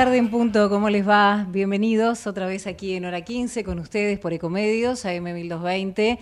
tarde en punto, ¿cómo les va? Bienvenidos otra vez aquí en hora 15 con ustedes por Ecomedios, AM1220,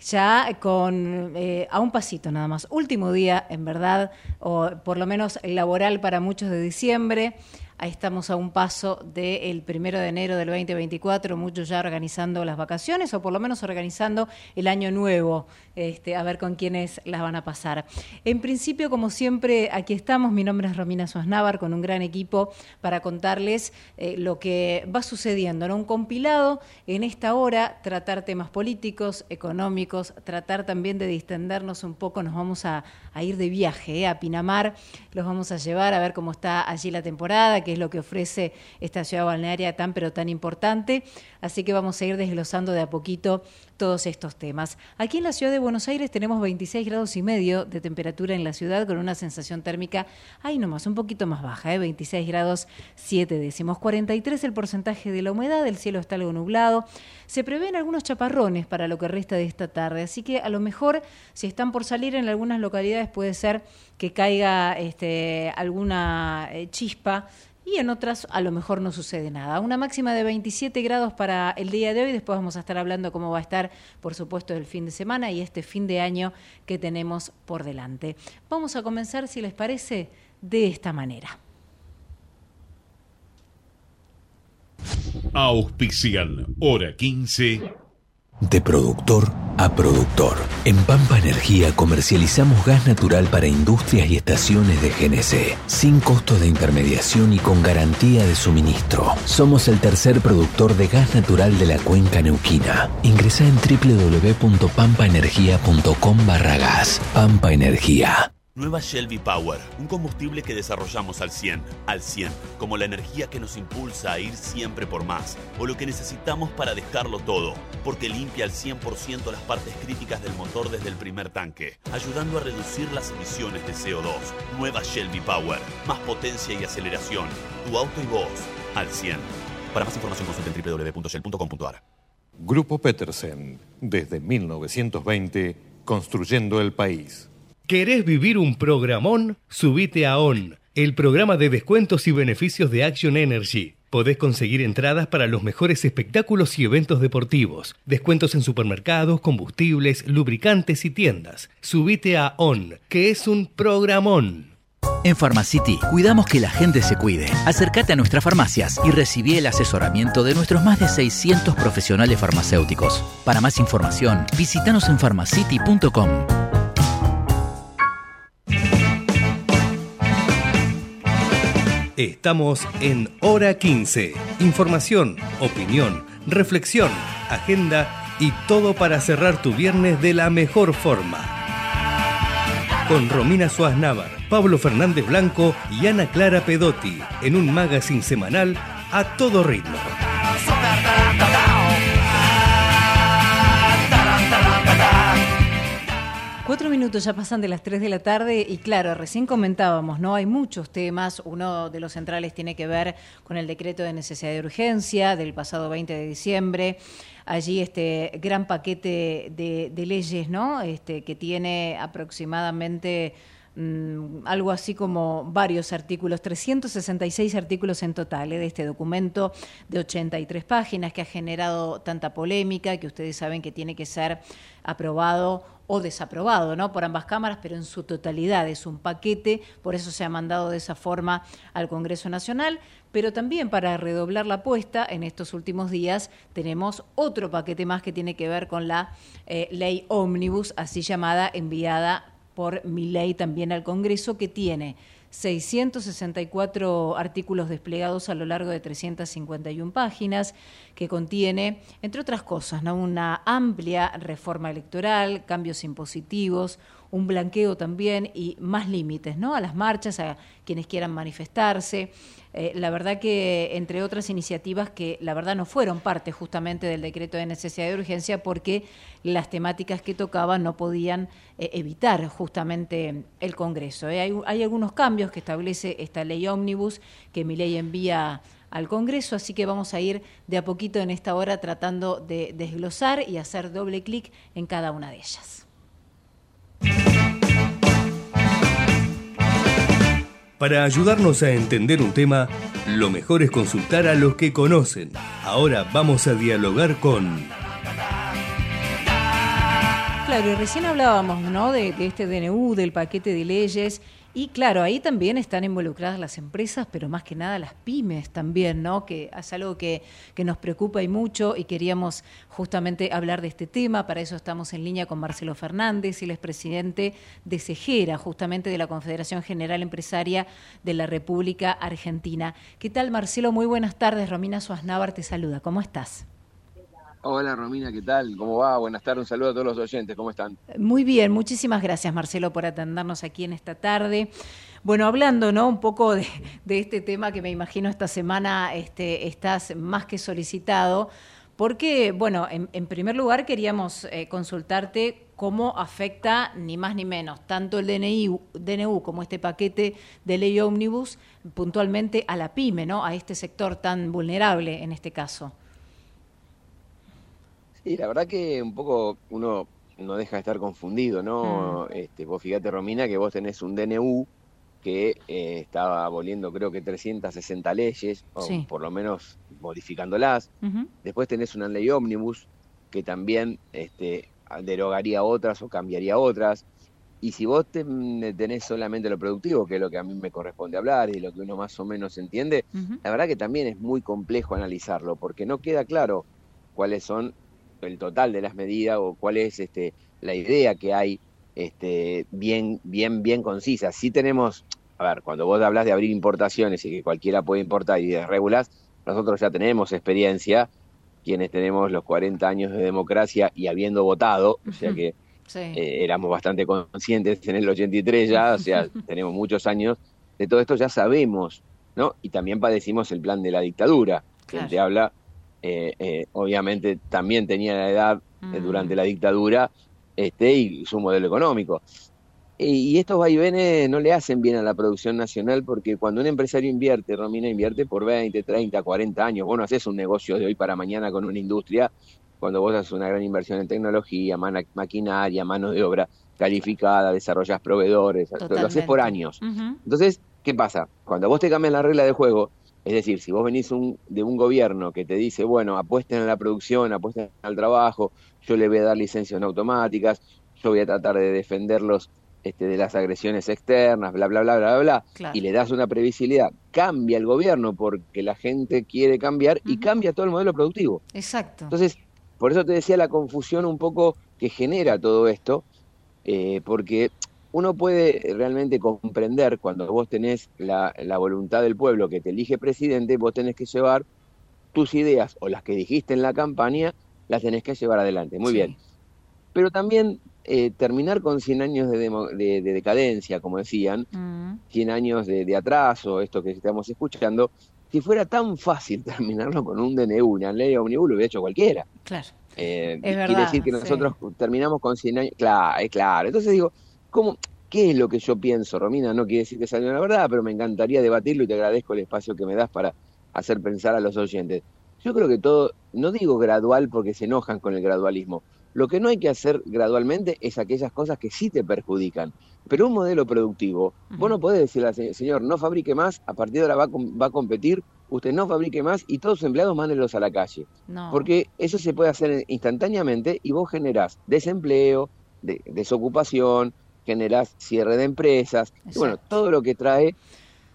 ya con eh, a un pasito nada más. Último día, en verdad, o por lo menos laboral para muchos de diciembre. Ahí estamos a un paso del primero de enero del 2024, muchos ya organizando las vacaciones o por lo menos organizando el año nuevo, este, a ver con quiénes las van a pasar. En principio, como siempre, aquí estamos. Mi nombre es Romina Suaznavar con un gran equipo para contarles eh, lo que va sucediendo. ¿no? Un compilado en esta hora, tratar temas políticos, económicos, tratar también de distendernos un poco. Nos vamos a, ir de viaje eh, a Pinamar, los vamos a llevar a ver cómo está allí la temporada que es lo que ofrece esta ciudad balnearia tan pero tan importante. Así que vamos a ir desglosando de a poquito todos estos temas. Aquí en la ciudad de Buenos Aires tenemos 26 grados y medio de temperatura en la ciudad con una sensación térmica, ahí nomás, un poquito más baja, ¿eh? 26 grados 7 décimos. 43 el porcentaje de la humedad, el cielo está algo nublado. Se prevén algunos chaparrones para lo que resta de esta tarde, así que a lo mejor si están por salir en algunas localidades puede ser que caiga este, alguna eh, chispa y en otras a lo mejor no sucede nada. Una máxima de 27 grados para el día de hoy, después vamos a estar hablando cómo va a estar, por supuesto, el fin de semana y este fin de año que tenemos por delante. Vamos a comenzar, si les parece, de esta manera. Auspicial, hora 15 de productor a productor. En Pampa Energía comercializamos gas natural para industrias y estaciones de GNC, sin costo de intermediación y con garantía de suministro. Somos el tercer productor de gas natural de la cuenca neuquina. Ingresa en www.pampaenergia.com barra gas. Pampa Energía. Nueva Shelby Power, un combustible que desarrollamos al 100, al 100, como la energía que nos impulsa a ir siempre por más, o lo que necesitamos para dejarlo todo, porque limpia al 100% las partes críticas del motor desde el primer tanque, ayudando a reducir las emisiones de CO2. Nueva Shelby Power, más potencia y aceleración, tu auto y vos, al 100. Para más información consulte www.shell.com.ar. Grupo Petersen, desde 1920, construyendo el país. ¿Querés vivir un programón? Subite a ON, el programa de descuentos y beneficios de Action Energy. Podés conseguir entradas para los mejores espectáculos y eventos deportivos, descuentos en supermercados, combustibles, lubricantes y tiendas. Subite a ON, que es un programón. En Pharmacity cuidamos que la gente se cuide. Acércate a nuestras farmacias y recibí el asesoramiento de nuestros más de 600 profesionales farmacéuticos. Para más información, visítanos en pharmacity.com. Estamos en Hora 15. Información, opinión, reflexión, agenda y todo para cerrar tu viernes de la mejor forma. Con Romina Suárez Navar, Pablo Fernández Blanco y Ana Clara Pedotti en un magazine semanal a todo ritmo. Cuatro minutos ya pasan de las tres de la tarde y claro, recién comentábamos, ¿no? Hay muchos temas. Uno de los centrales tiene que ver con el decreto de necesidad de urgencia del pasado 20 de diciembre. Allí este gran paquete de, leyes, ¿no? Este, que tiene aproximadamente mm, algo así como varios artículos, 366 artículos en total ¿eh? de este documento de 83 páginas que ha generado tanta polémica, que ustedes saben que tiene que ser aprobado o desaprobado ¿no? por ambas cámaras, pero en su totalidad es un paquete, por eso se ha mandado de esa forma al Congreso Nacional, pero también para redoblar la apuesta, en estos últimos días tenemos otro paquete más que tiene que ver con la eh, ley ómnibus, así llamada, enviada por mi ley también al Congreso, que tiene 664 artículos desplegados a lo largo de 351 páginas, que contiene, entre otras cosas, una amplia reforma electoral, cambios impositivos, un blanqueo también y más límites ¿no? a las marchas, a quienes quieran manifestarse. Eh, la verdad que, entre otras iniciativas que la verdad no fueron parte justamente del decreto de necesidad de urgencia porque las temáticas que tocaban no podían eh, evitar justamente el Congreso. ¿eh? Hay, hay, algunos cambios que establece esta ley ómnibus que mi ley envía al Congreso, así que vamos a ir de a poquito en esta hora tratando de desglosar y hacer doble clic en cada una de ellas. Para ayudarnos a entender un tema, lo mejor es consultar a los que conocen. Ahora vamos a dialogar con... Claro, y recién hablábamos ¿no? de, de este DNU, del paquete de leyes. Y claro, ahí también están involucradas las empresas, pero más que nada las pymes también, ¿no? Que es algo que, que, nos preocupa y mucho y queríamos justamente hablar de este tema. Para eso estamos en línea con Marcelo Fernández, él es presidente de CEGERA, justamente de la Confederación General Empresaria de la República Argentina. ¿Qué tal, Marcelo? Muy buenas tardes. Romina Suaznávar te saluda. ¿Cómo estás? Hola Romina, ¿qué tal? ¿Cómo va? Buenas tardes, un saludo a todos los oyentes, ¿cómo están? Muy bien, muchísimas gracias Marcelo por atendernos aquí en esta tarde. Bueno, hablando ¿no? un poco de, este tema que me imagino esta semana este, estás más que solicitado, porque, bueno, en, en primer lugar queríamos eh, consultarte cómo afecta ni más ni menos tanto el DNI, DNU como este paquete de ley ómnibus puntualmente a la pyme, ¿no? a este sector tan vulnerable en este caso. Sí, la verdad que un poco uno no deja de estar confundido, ¿no? Mm. Este, vos fíjate, Romina, que vos tenés un DNU que eh, estaba aboliendo creo que 360 leyes, o sí. por lo menos modificándolas. Uh -huh. Después tenés una ley ómnibus que también este, derogaría otras o cambiaría otras. Y si vos te, tenés solamente lo productivo, que es lo que a mí me corresponde hablar y lo que uno más o menos entiende, uh -huh. la verdad que también es muy complejo analizarlo, porque no queda claro cuáles son el total de las medidas o cuál es este, la idea que hay este, bien, bien, bien concisa. Si tenemos, a ver, cuando vos hablas de abrir importaciones y que cualquiera puede importar y de regulas, nosotros ya tenemos experiencia, quienes tenemos los 40 años de democracia y habiendo votado, o sea que sí. eh, éramos bastante conscientes en el 83 ya, o sea, tenemos muchos años de todo esto, ya sabemos, ¿no? Y también padecimos el plan de la dictadura, claro. que te habla eh, eh, obviamente también tenía la edad eh, durante la dictadura este, y su modelo económico. Y, y, estos vaivenes no le hacen bien a la producción nacional porque cuando un empresario invierte, Romina invierte por 20, 30, 40 años, vos no haces un negocio de hoy para mañana con una industria, cuando vos haces una gran inversión en tecnología, man maquinaria, mano de obra calificada, desarrollas proveedores, Totalmente. lo haces por años. Uh -huh. Entonces, ¿qué pasa? Cuando vos te cambias la regla de juego, es decir, si vos venís un, de un gobierno que te dice, bueno, apuesten a la producción, apuesten al trabajo, yo le voy a dar licencias automáticas, yo voy a tratar de defenderlos este, de las agresiones externas, bla, bla, bla, bla, bla, bla, claro. y le das una previsibilidad, cambia el gobierno porque la gente quiere cambiar uh -huh. y cambia todo el modelo productivo. Exacto. Entonces, por eso te decía la confusión un poco que genera todo esto, eh, porque uno puede realmente comprender cuando vos tenés la, la, voluntad del pueblo que te elige presidente, vos tenés que llevar tus ideas o las que dijiste en la campaña, las tenés que llevar adelante. Muy sí. bien. Pero también eh, terminar con 100 años de, demo, de, de decadencia, como decían, mm. 100 años de, de, atraso, esto que estamos escuchando, si fuera tan fácil terminarlo con un DNU, una ley omnibus, lo hubiera hecho cualquiera. Claro. Eh, es quiere verdad, decir que nosotros sí. terminamos con 100 años. Claro, es claro. Entonces digo, ¿Cómo, ¿Qué es lo que yo pienso, Romina? No quiere decir que salió la verdad, pero me encantaría debatirlo y te agradezco el espacio que me das para hacer pensar a los oyentes. Yo creo que todo, no digo gradual porque se enojan con el gradualismo, lo que no hay que hacer gradualmente es aquellas cosas que sí te perjudican. Pero un modelo productivo, vos no podés decirle al señor, no fabrique más, a partir de ahora va a, va a competir, usted no fabrique más y todos sus empleados mándenlos a la calle. No. Porque eso se puede hacer instantáneamente y vos generás desempleo, de, desocupación, generás cierre de empresas, y bueno, todo lo que trae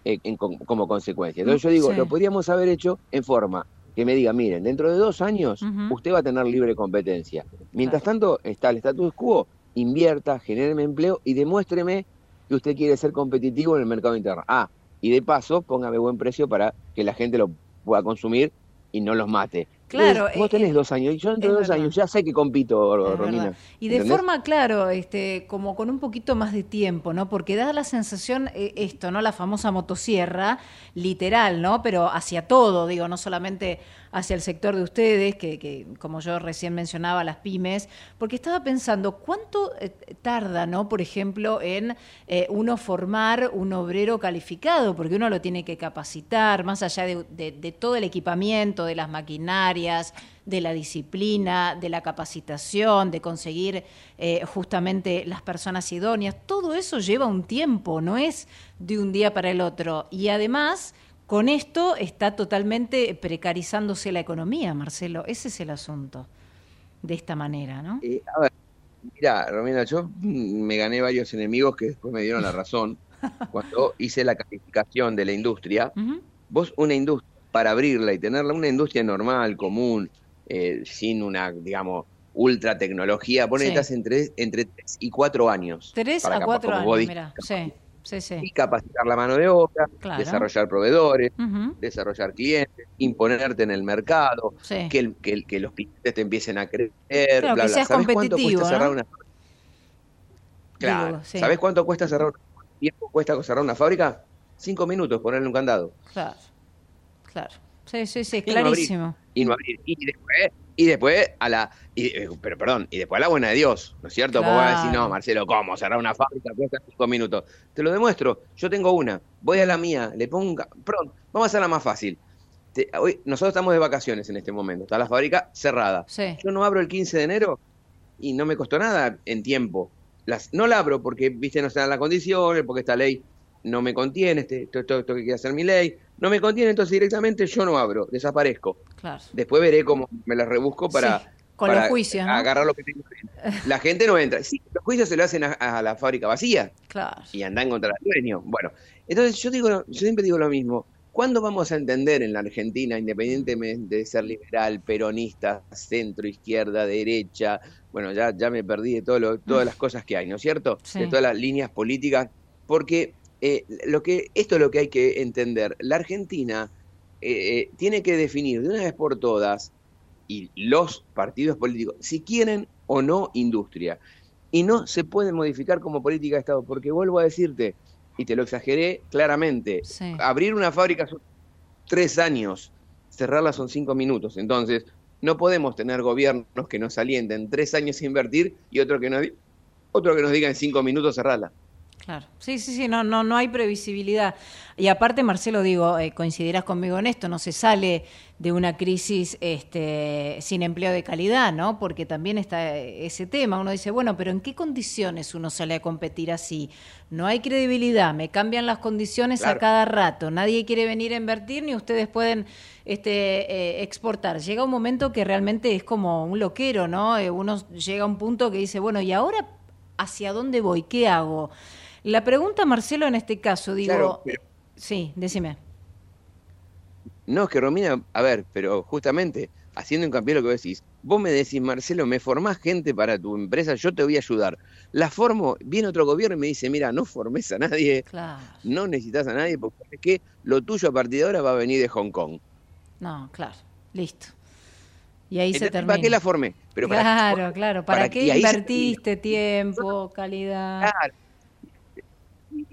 eh, en, como consecuencia. Entonces yo digo, sí. lo podríamos haber hecho en forma que me diga, miren, dentro de dos años uh -huh. usted va a tener libre competencia. Mientras claro. tanto está el status quo, invierta, genéreme empleo y demuéstreme que usted quiere ser competitivo en el mercado interno. Ah, y de paso, póngame buen precio para que la gente lo pueda consumir y no los mate. Claro. Vos tenés eh, dos años y yo dentro de dos verdad. años ya sé que compito, es Romina. Verdad. Y de ¿entendés? forma, claro, este, como con un poquito más de tiempo, ¿no? Porque da la sensación eh, esto, ¿no? La famosa motosierra, literal, ¿no? Pero hacia todo, digo, no solamente hacia el sector de ustedes, que, que como yo recién mencionaba, las pymes, porque estaba pensando, ¿cuánto eh, tarda, ¿no? Por ejemplo, en eh, uno formar un obrero calificado, porque uno lo tiene que capacitar, más allá de, todo el equipamiento, de las maquinarias, de la disciplina, de la capacitación, de conseguir eh, justamente las personas idóneas. Todo eso lleva un tiempo, no es de un día para el otro. Y además, con esto está totalmente precarizándose la economía, Marcelo. Ese es el asunto, de esta manera, ¿no? Eh, a ver, mira, Romina, yo me gané varios enemigos que después me dieron la razón. Cuando hice la calificación de la industria, vos una industria, para abrirla y tenerla, una industria normal, común, eh, sin una, digamos, ultra tecnología, vos necesitas entre, entre 3 y 4 años. 3 a 4 años, mira, sí. Sí, sí. Y capacitar la mano de obra, desarrollar proveedores, desarrollar clientes, imponerte en el mercado, que, que, los clientes te empiecen a creer. Claro, que seas ¿Sabes cuánto cuesta cerrar una Claro. ¿Sabes cuánto cuesta cerrar tiempo cuesta cerrar una fábrica? Cinco minutos ponerle un candado. Claro. Claro. Sí, sí, sí, clarísimo. y no abrir. Y después y después a la. Eh, pero perdón, y después a la buena de Dios, ¿no es cierto? Porque vas a decir, no, Marcelo, ¿cómo? Cerrar una fábrica cuesta cinco minutos. Te lo demuestro, yo tengo una, voy a la mía, le pongo. Pronto, vamos a hacerla más fácil. hoy, nosotros estamos de vacaciones en este momento, está la fábrica cerrada. Yo no abro el 15 de enero y no me costó nada en tiempo. Las, no la abro porque, viste, no se dan las condiciones, porque esta ley no me contiene, este, esto, esto, que quiere hacer mi ley, no me contiene, entonces directamente yo no abro, desaparezco. Después veré cómo me las rebusco para, con los juicios, agarrar lo que tengo. La gente no entra. Sí, los juicios se lo hacen a, la fábrica vacía. Claro. Y andan contra el dueño. Bueno, entonces yo digo, yo siempre digo lo mismo. ¿Cuándo vamos a entender en la Argentina, independientemente de ser liberal, peronista, centro, izquierda, derecha, bueno, ya, ya me perdí de todo todas las cosas que hay, ¿no es cierto? De todas las líneas políticas, porque eh, lo que, esto es lo que hay que entender. La Argentina eh, eh, tiene que definir de una vez por todas, y los partidos políticos, si quieren o no industria. Y no se puede modificar como política de Estado, porque vuelvo a decirte, y te lo exageré claramente, abrir una fábrica son tres años, cerrarla son cinco minutos. Entonces, no podemos tener gobiernos que nos alienten tres años a invertir y otro que, no, otro que nos diga en cinco minutos cerrarla. Claro, sí, sí, sí, no, no, no hay previsibilidad. Y aparte, Marcelo, digo, eh, coincidirás conmigo en esto, no se sale de una crisis este, sin empleo de calidad, ¿no? Porque también está ese tema. Uno dice, bueno, pero ¿en qué condiciones uno sale a competir así? No hay credibilidad, me cambian las condiciones a cada rato, nadie quiere venir a invertir ni ustedes pueden este, eh, exportar. Llega un momento que realmente es como un loquero, ¿no? Eh, uno llega a un punto que dice, bueno, ¿y ahora hacia dónde voy? ¿Qué hago? La pregunta, Marcelo, en este caso, digo... Sí, decime. No, es que Romina, a ver, pero justamente, haciendo hincapié lo que vos decís, vos me decís, Marcelo, me formás gente para tu empresa, yo te voy a ayudar. La formo, viene otro gobierno y me dice, mira, no formes a nadie, no necesitas a nadie, porque es que lo tuyo a partir de ahora va a venir de Hong Kong. No, claro, listo. Y ahí se termina. ¿Para qué la formé? Pero claro, claro. ¿Para, qué invertiste tiempo, calidad? Claro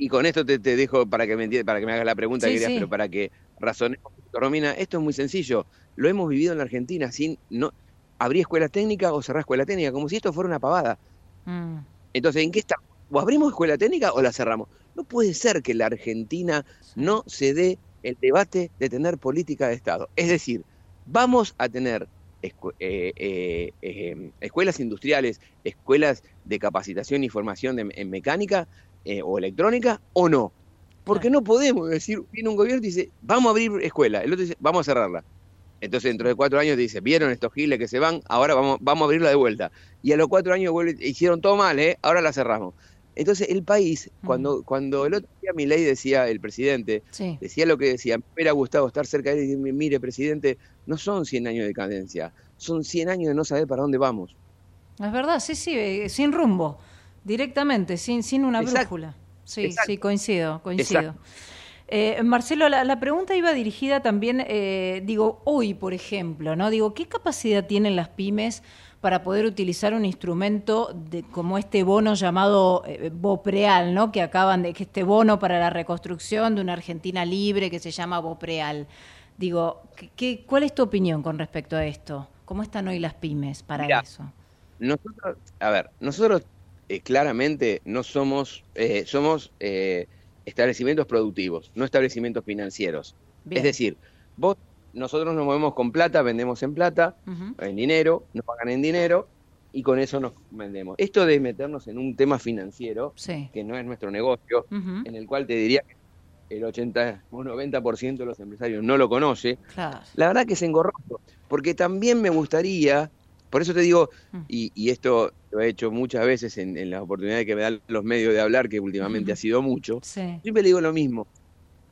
y con esto te, dejo para que me para que me hagas la pregunta que querías, pero para que razonemos. Romina, esto es muy sencillo. Lo hemos vivido en la Argentina sin no abrir escuela técnica o cerrar escuela técnica, como si esto fuera una pavada. Mm. Entonces, ¿en qué estamos? ¿O abrimos escuela técnica o la cerramos? No puede ser que la Argentina no se dé el debate de tener política de Estado. Es decir, vamos a tener eh, eh, eh, escuelas industriales, escuelas de capacitación y formación en mecánica, eh, o electrónica o no. Porque no podemos decir, viene un gobierno y dice, vamos a abrir escuela, el otro dice, vamos a cerrarla. Entonces dentro de cuatro años dice, vieron estos giles que se van, ahora vamos, vamos a abrirla de vuelta. Y a los cuatro años hicieron todo mal, ¿eh? ahora la cerramos. Entonces el país, cuando, cuando el otro día mi ley decía, el presidente, decía lo que decía, me hubiera gustado estar cerca de él y decirme, mire presidente, no son 100 años de cadencia, son 100 años de no saber para dónde vamos. Es verdad, sí, sí, eh, sin rumbo. Directamente, sin, sin una brújula. Sí, sí, coincido, coincido. Eh, Marcelo, la, pregunta iba dirigida también, eh, digo, hoy, por ejemplo, ¿no? Digo, ¿qué capacidad tienen las pymes para poder utilizar un instrumento de, como este bono llamado eh, Bopreal, ¿no? Que acaban de, que este bono para la reconstrucción de una Argentina libre que se llama Bopreal. Digo, ¿qué, cuál es tu opinión con respecto a esto? ¿Cómo están hoy las pymes para eso? Nosotros, a ver, nosotros eh, claramente no somos, eh, somos eh, establecimientos productivos, no establecimientos financieros. Es decir, vos nosotros nos movemos con plata, vendemos en plata, en dinero, nos pagan en dinero y con eso nos vendemos. Esto de meternos en un tema financiero, que no es nuestro negocio, en el cual te diría que el 80 o 90% de los empresarios no lo conoce, la verdad que es engorroso, porque también me gustaría, por eso te digo, mm. y, esto lo he hecho muchas veces en, las oportunidades que me dan los medios de hablar, que últimamente ha sido mucho, siempre le digo lo mismo,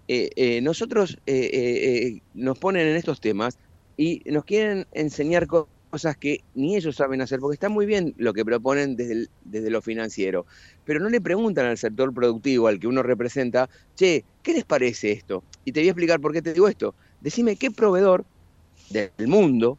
eh, eh, nosotros eh, nos ponen en estos temas y nos quieren enseñar cosas que ni ellos saben hacer, porque está muy bien lo que proponen desde, desde lo financiero, pero no le preguntan al sector productivo al que uno representa, che, ¿qué les parece esto? Y te voy a explicar por qué te digo esto. Decime qué proveedor del mundo,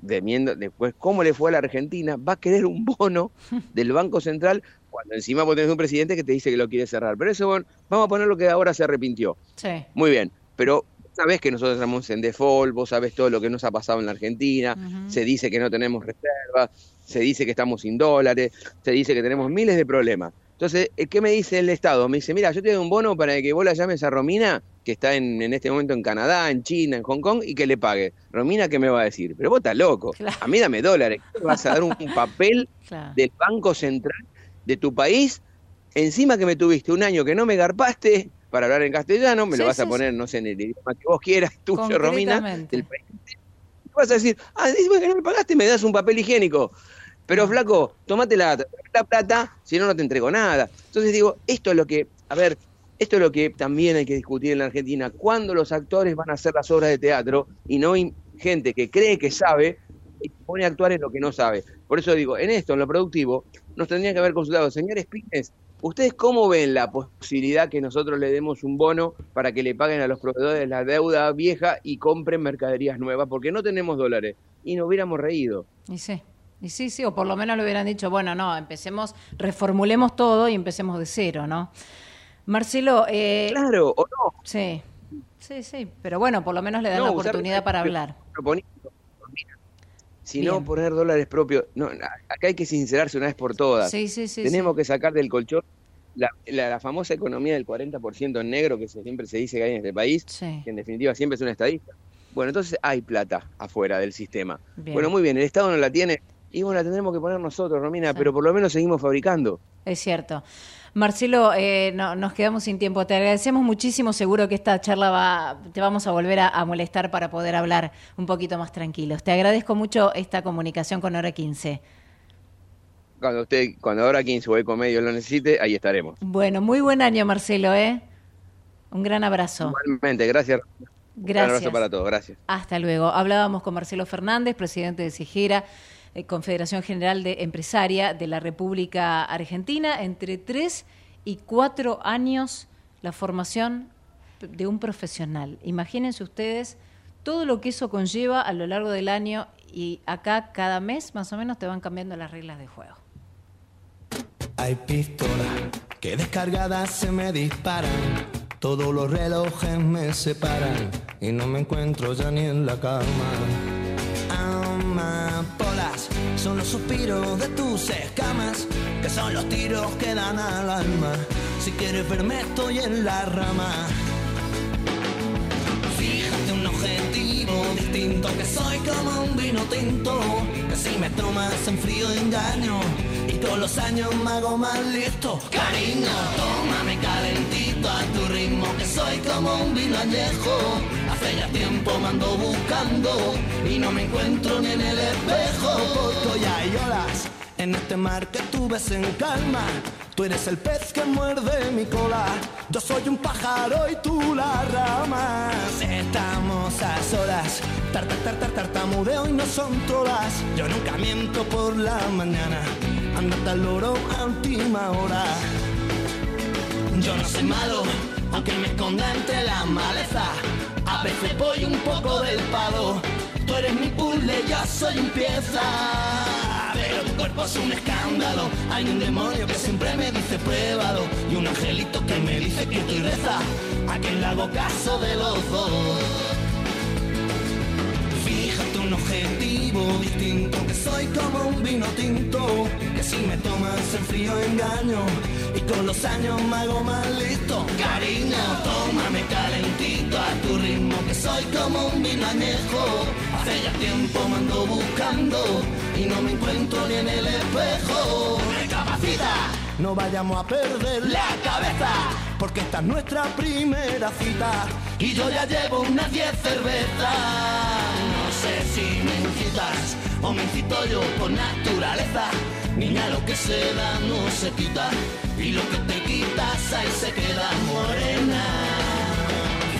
de, después cómo le fue a la Argentina, va a querer un bono del Banco Central cuando encima vos tenés un presidente que te dice que lo quiere cerrar. Pero eso, bueno, vamos a poner lo que ahora se arrepintió. Sí. Muy bien, pero sabés que nosotros estamos en default, vos sabés todo lo que nos ha pasado en la Argentina, se dice que no tenemos reservas, se dice que estamos sin dólares, se dice que tenemos miles de problemas. Entonces, eh, ¿qué me dice el Estado? Me dice, mira, yo te doy un bono para que vos la llames a Romina, que está en, este momento en Canadá, en China, en Hong Kong, y que le pague. Romina, ¿qué me va a decir? Pero vos estás loco. A mí dame dólares. vas a dar un, papel del Banco Central de tu país? Encima que me tuviste un año que no me garpaste, para hablar en castellano, me lo vas a poner, no sé, en el idioma que vos quieras, tuyo, Romina, del país. Vas a decir, ah, que no me pagaste, me das un papel higiénico. Pero flaco, tomate la, la plata, si no, no te entrego nada. Entonces digo, esto es lo que, a ver, esto es lo que también hay que discutir en la Argentina. ¿Cuándo los actores van a hacer las obras de teatro y no hay gente que cree que sabe y pone a actuar en lo que no sabe? Por eso digo, en esto, en lo productivo, nos tendrían que haber consultado, señores Pines, ¿Ustedes cómo ven la posibilidad que nosotros le demos un bono para que le paguen a los proveedores la deuda vieja y compren mercaderías nuevas? Porque no tenemos dólares y nos hubiéramos reído. Y sí. Y sí, sí, o por lo menos le hubieran dicho, bueno, no, empecemos, reformulemos todo y empecemos de cero, ¿no? Marcelo... Eh, claro, o no. Sí, sí, sí, pero bueno, por lo menos le dan la oportunidad para hablar. Si no, poner dólares propios. No, acá hay que sincerarse una vez por todas. Sí, sí, sí, Tenemos que sacar del colchón la, famosa economía del 40% en negro que siempre se dice que hay en este país, que en definitiva siempre es una estadista. Bueno, entonces hay plata afuera del sistema. Bueno, muy bien, el Estado no la tiene y bueno, la tendremos que poner nosotros, Romina, pero por lo menos seguimos fabricando. Es cierto. Marcelo, eh, no, nos quedamos sin tiempo. Te agradecemos muchísimo. Seguro que esta charla va, te vamos a volver a, molestar para poder hablar un poquito más tranquilos. Te agradezco mucho esta comunicación con Hora 15. Cuando usted, cuando Hora 15 o Ecomedio lo necesite, ahí estaremos. Bueno, muy buen año, Marcelo, ¿eh? Un gran abrazo. Igualmente, gracias. Gracias. Un abrazo para todos, gracias. Hasta luego. Hablábamos con Marcelo Fernández, presidente de Sigera. Eh, Confederación General de Empresaria de la República Argentina, entre tres y cuatro años la formación de un profesional. Imagínense ustedes todo lo que eso conlleva a lo largo del año y acá cada mes más o menos te van cambiando las reglas de juego. Hay pistolas que descargadas se me disparan, todos los relojes me separan y no me encuentro ya ni en la cama son los suspiros de tus escamas, que son los tiros que dan al alma. Si quieres verme, estoy en la rama. Fíjate un objetivo distinto, que soy como un vino tinto, que si me tomas en frío engaño, y todos los años me hago más listo. Cariño, tómame calentito a tu ritmo, que soy como un vino añejo Hace ya tiempo me ando buscando y no me encuentro ni en el espejo. Porque ya hay olas en este mar que tú ves en calma. Tú eres el pez que muerde mi cola. Yo soy un pájaro y tú la rama. Estamos a solas. Tartar, tartar, tartamudeo y no son todas. Yo nunca miento por la mañana. Andate al loro a última hora. Yo no soy malo, aunque me esconda entre la maleza. A veces voy un poco del palo. Tú eres mi puzzle, yo soy un pieza. Pero tu cuerpo es un escándalo. Hay un demonio que siempre me dice pruébalo. Y un angelito que me dice que estoy reza. A quien le hago caso de los. Un objetivo distinto, que soy como un vino tinto, que si me tomas en frío engaño, y con los años me hago más listo. Cariño, tómame calentito a tu ritmo, que soy como un vino añejo, hace ya tiempo me ando buscando, y no me encuentro ni en el espejo. Recapacita, no vayamos a perder la cabeza, porque esta es nuestra primera cita, y yo ya llevo unas 10 cervezas. Sé si me incitas o me incito yo por naturaleza. Niña, lo que se da no se quita y lo que te quitas ahí se queda morena.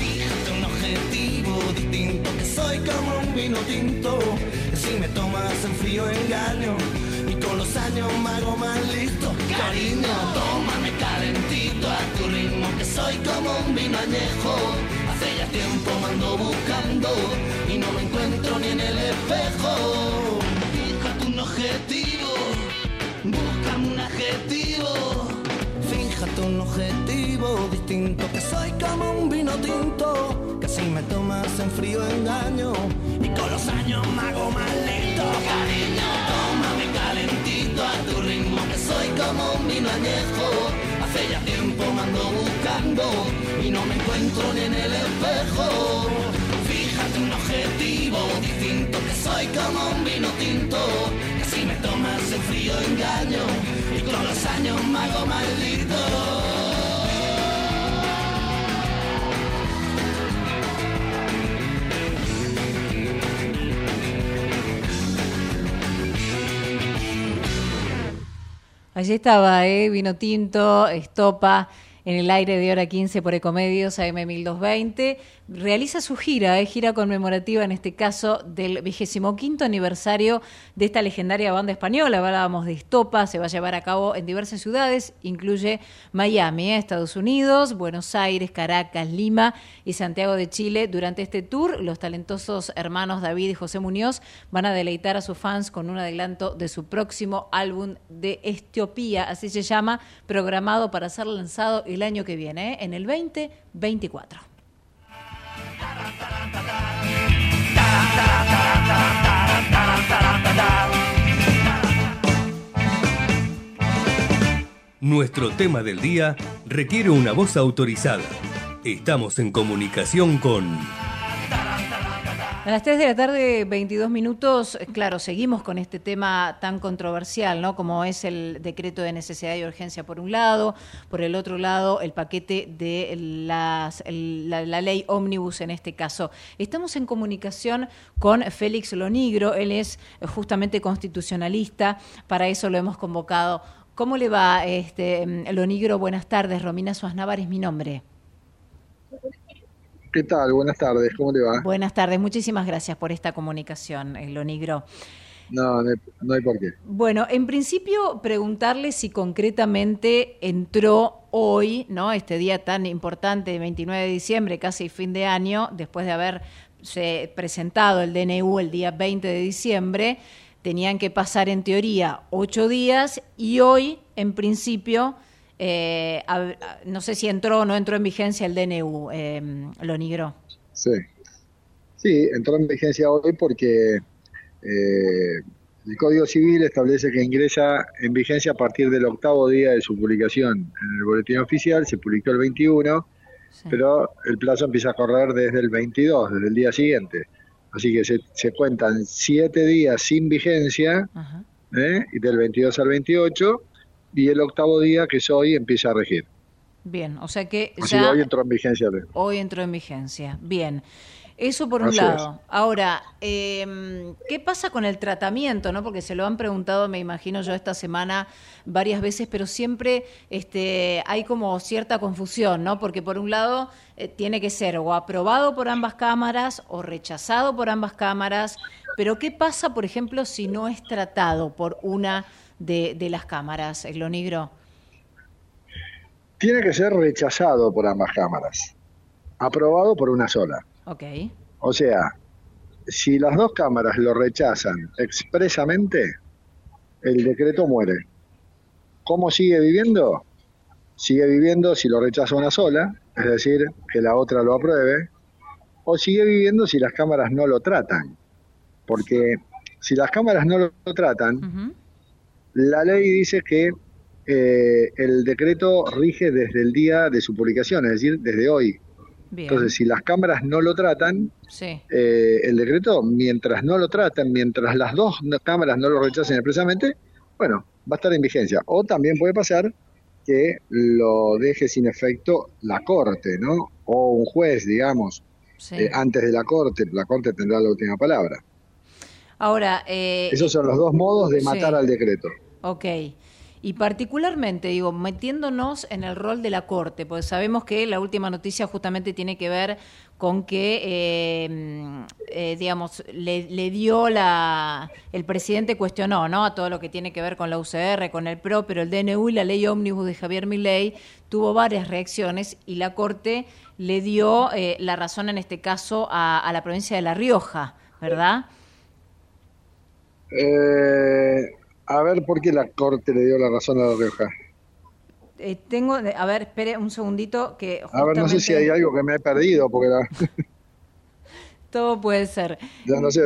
Fíjate un objetivo distinto, que soy como un vino tinto. Si me tomas en frío engaño y con los años me hago más listo. Cariño, tómame calentito a tu ritmo, que soy como un vino añejo. Hace ya tiempo me ando buscando y no me encuentro ni en el espejo. Fíjate un objetivo, búscame un adjetivo. Fíjate un objetivo distinto, que soy como un vino tinto. Que si me tomas en frío engaño y con los años me hago más listo. Cariño, tómame calentito a tu ritmo, que soy como un vino añejo. Hace ya tiempo me ando buscando y no me encuentro ni en el espejo. Fíjate un objetivo distinto, que soy como un vino tinto. Que si me tomas en frío engaño y con los años me hago maldito. Allí estaba, ¿eh? Vino tinto, estopa, en el aire de hora 15 por Ecomedios AM 1220. Realiza su gira, ¿eh? gira conmemorativa en este caso del vigésimo quinto aniversario de esta legendaria banda española. Hablábamos de estopa, se va a llevar a cabo en diversas ciudades, incluye Miami, ¿eh? Estados Unidos, Buenos Aires, Caracas, Lima y Santiago de Chile. Durante este tour, los talentosos hermanos David y José Muñoz van a deleitar a sus fans con un adelanto de su próximo álbum de Estiopía, así se llama, programado para ser lanzado el año que viene, ¿eh? en el 2024. Nuestro tema del día requiere una voz autorizada. Estamos en comunicación con... A las 3 de la tarde, 22 minutos, claro, seguimos con este tema tan controversial, ¿no? Como es el decreto de necesidad y urgencia por un lado, por el otro lado, el paquete de las, el- la, la ley ómnibus en este caso. Estamos en comunicación con Félix Lonigro, él es justamente constitucionalista, para eso lo hemos convocado. ¿Cómo le va, este, mm, Lonigro? Buenas tardes, Romina Suaznavar es mi nombre. ¿Qué tal? Buenas tardes, ¿cómo le va? Buenas tardes, muchísimas gracias por esta comunicación, eh, Lonigro. No, no hay, no hay por qué. Bueno, en principio preguntarle si concretamente entró hoy, ¿no? Este día tan importante, 29 de diciembre, casi fin de año, después de haberse presentado el DNU el día 20 de diciembre, tenían que pasar en teoría ocho días y hoy, en principio, eh, a- no sé si entró o no entró en vigencia el DNU, eh, Lonigro. Sí. Sí, entró en vigencia hoy porque eh, el Código Civil establece que ingresa en vigencia a partir del octavo día de su publicación en el Boletín Oficial, se publicó el 21, pero el plazo empieza a correr desde el 22, desde el día siguiente. Así que se, se cuentan siete días sin vigencia, ¿eh? y del 22 al 28, y el octavo día, que es hoy, empieza a regir. Bien, o sea que Así que ya hoy entró en vigencia. Hoy entró en vigencia. Bien. Eso por un Así lado. Ahora, eh, ¿qué pasa con el tratamiento? ¿no? Porque se lo han preguntado, me imagino yo, esta semana varias veces, pero siempre este, hay como cierta confusión, ¿no? Porque por un lado eh, tiene que ser o aprobado por ambas cámaras o rechazado por ambas cámaras. Pero ¿qué pasa, por ejemplo, si no es tratado por una de, de las cámaras, el Lonigro? Tiene que ser rechazado por ambas cámaras, aprobado por una sola. Ok. O sea, si las dos cámaras lo rechazan expresamente, el decreto muere. ¿Cómo sigue viviendo? Sigue viviendo si lo rechaza una sola, es decir, que la otra lo apruebe, o sigue viviendo si las cámaras no lo tratan. porque si las cámaras no lo, tratan, la ley dice que eh, el decreto rige desde el día de su publicación, es decir, desde hoy. Entonces, si las cámaras no lo tratan, eh, el decreto, mientras no lo tratan, mientras las dos cámaras no lo rechacen expresamente, bueno, va a estar en vigencia. O también puede pasar que lo deje sin efecto la Corte, ¿no? O un juez, digamos, eh, antes de la Corte. La Corte tendrá la última palabra. Ahora... Esos son los dos modos de matar al decreto. Ok. Y particularmente, digo, metiéndonos en el rol de la Corte, porque sabemos que la última noticia justamente tiene que ver con que, eh, eh, digamos, le, dio la... El presidente cuestionó, ¿no? A todo lo que tiene que ver con la UCR, con el PRO, pero el DNU y la ley ómnibus de Javier Milei tuvo varias reacciones y la Corte le dio eh, la razón en este caso a, a, la provincia de La Rioja, ¿verdad? Eh a ver por qué la Corte le dio la razón a La Rioja. Eh, tengo, a ver, espere un segundito que... A ver, no sé si hay algo que me he perdido, porque Todo puede ser. Ya no sé.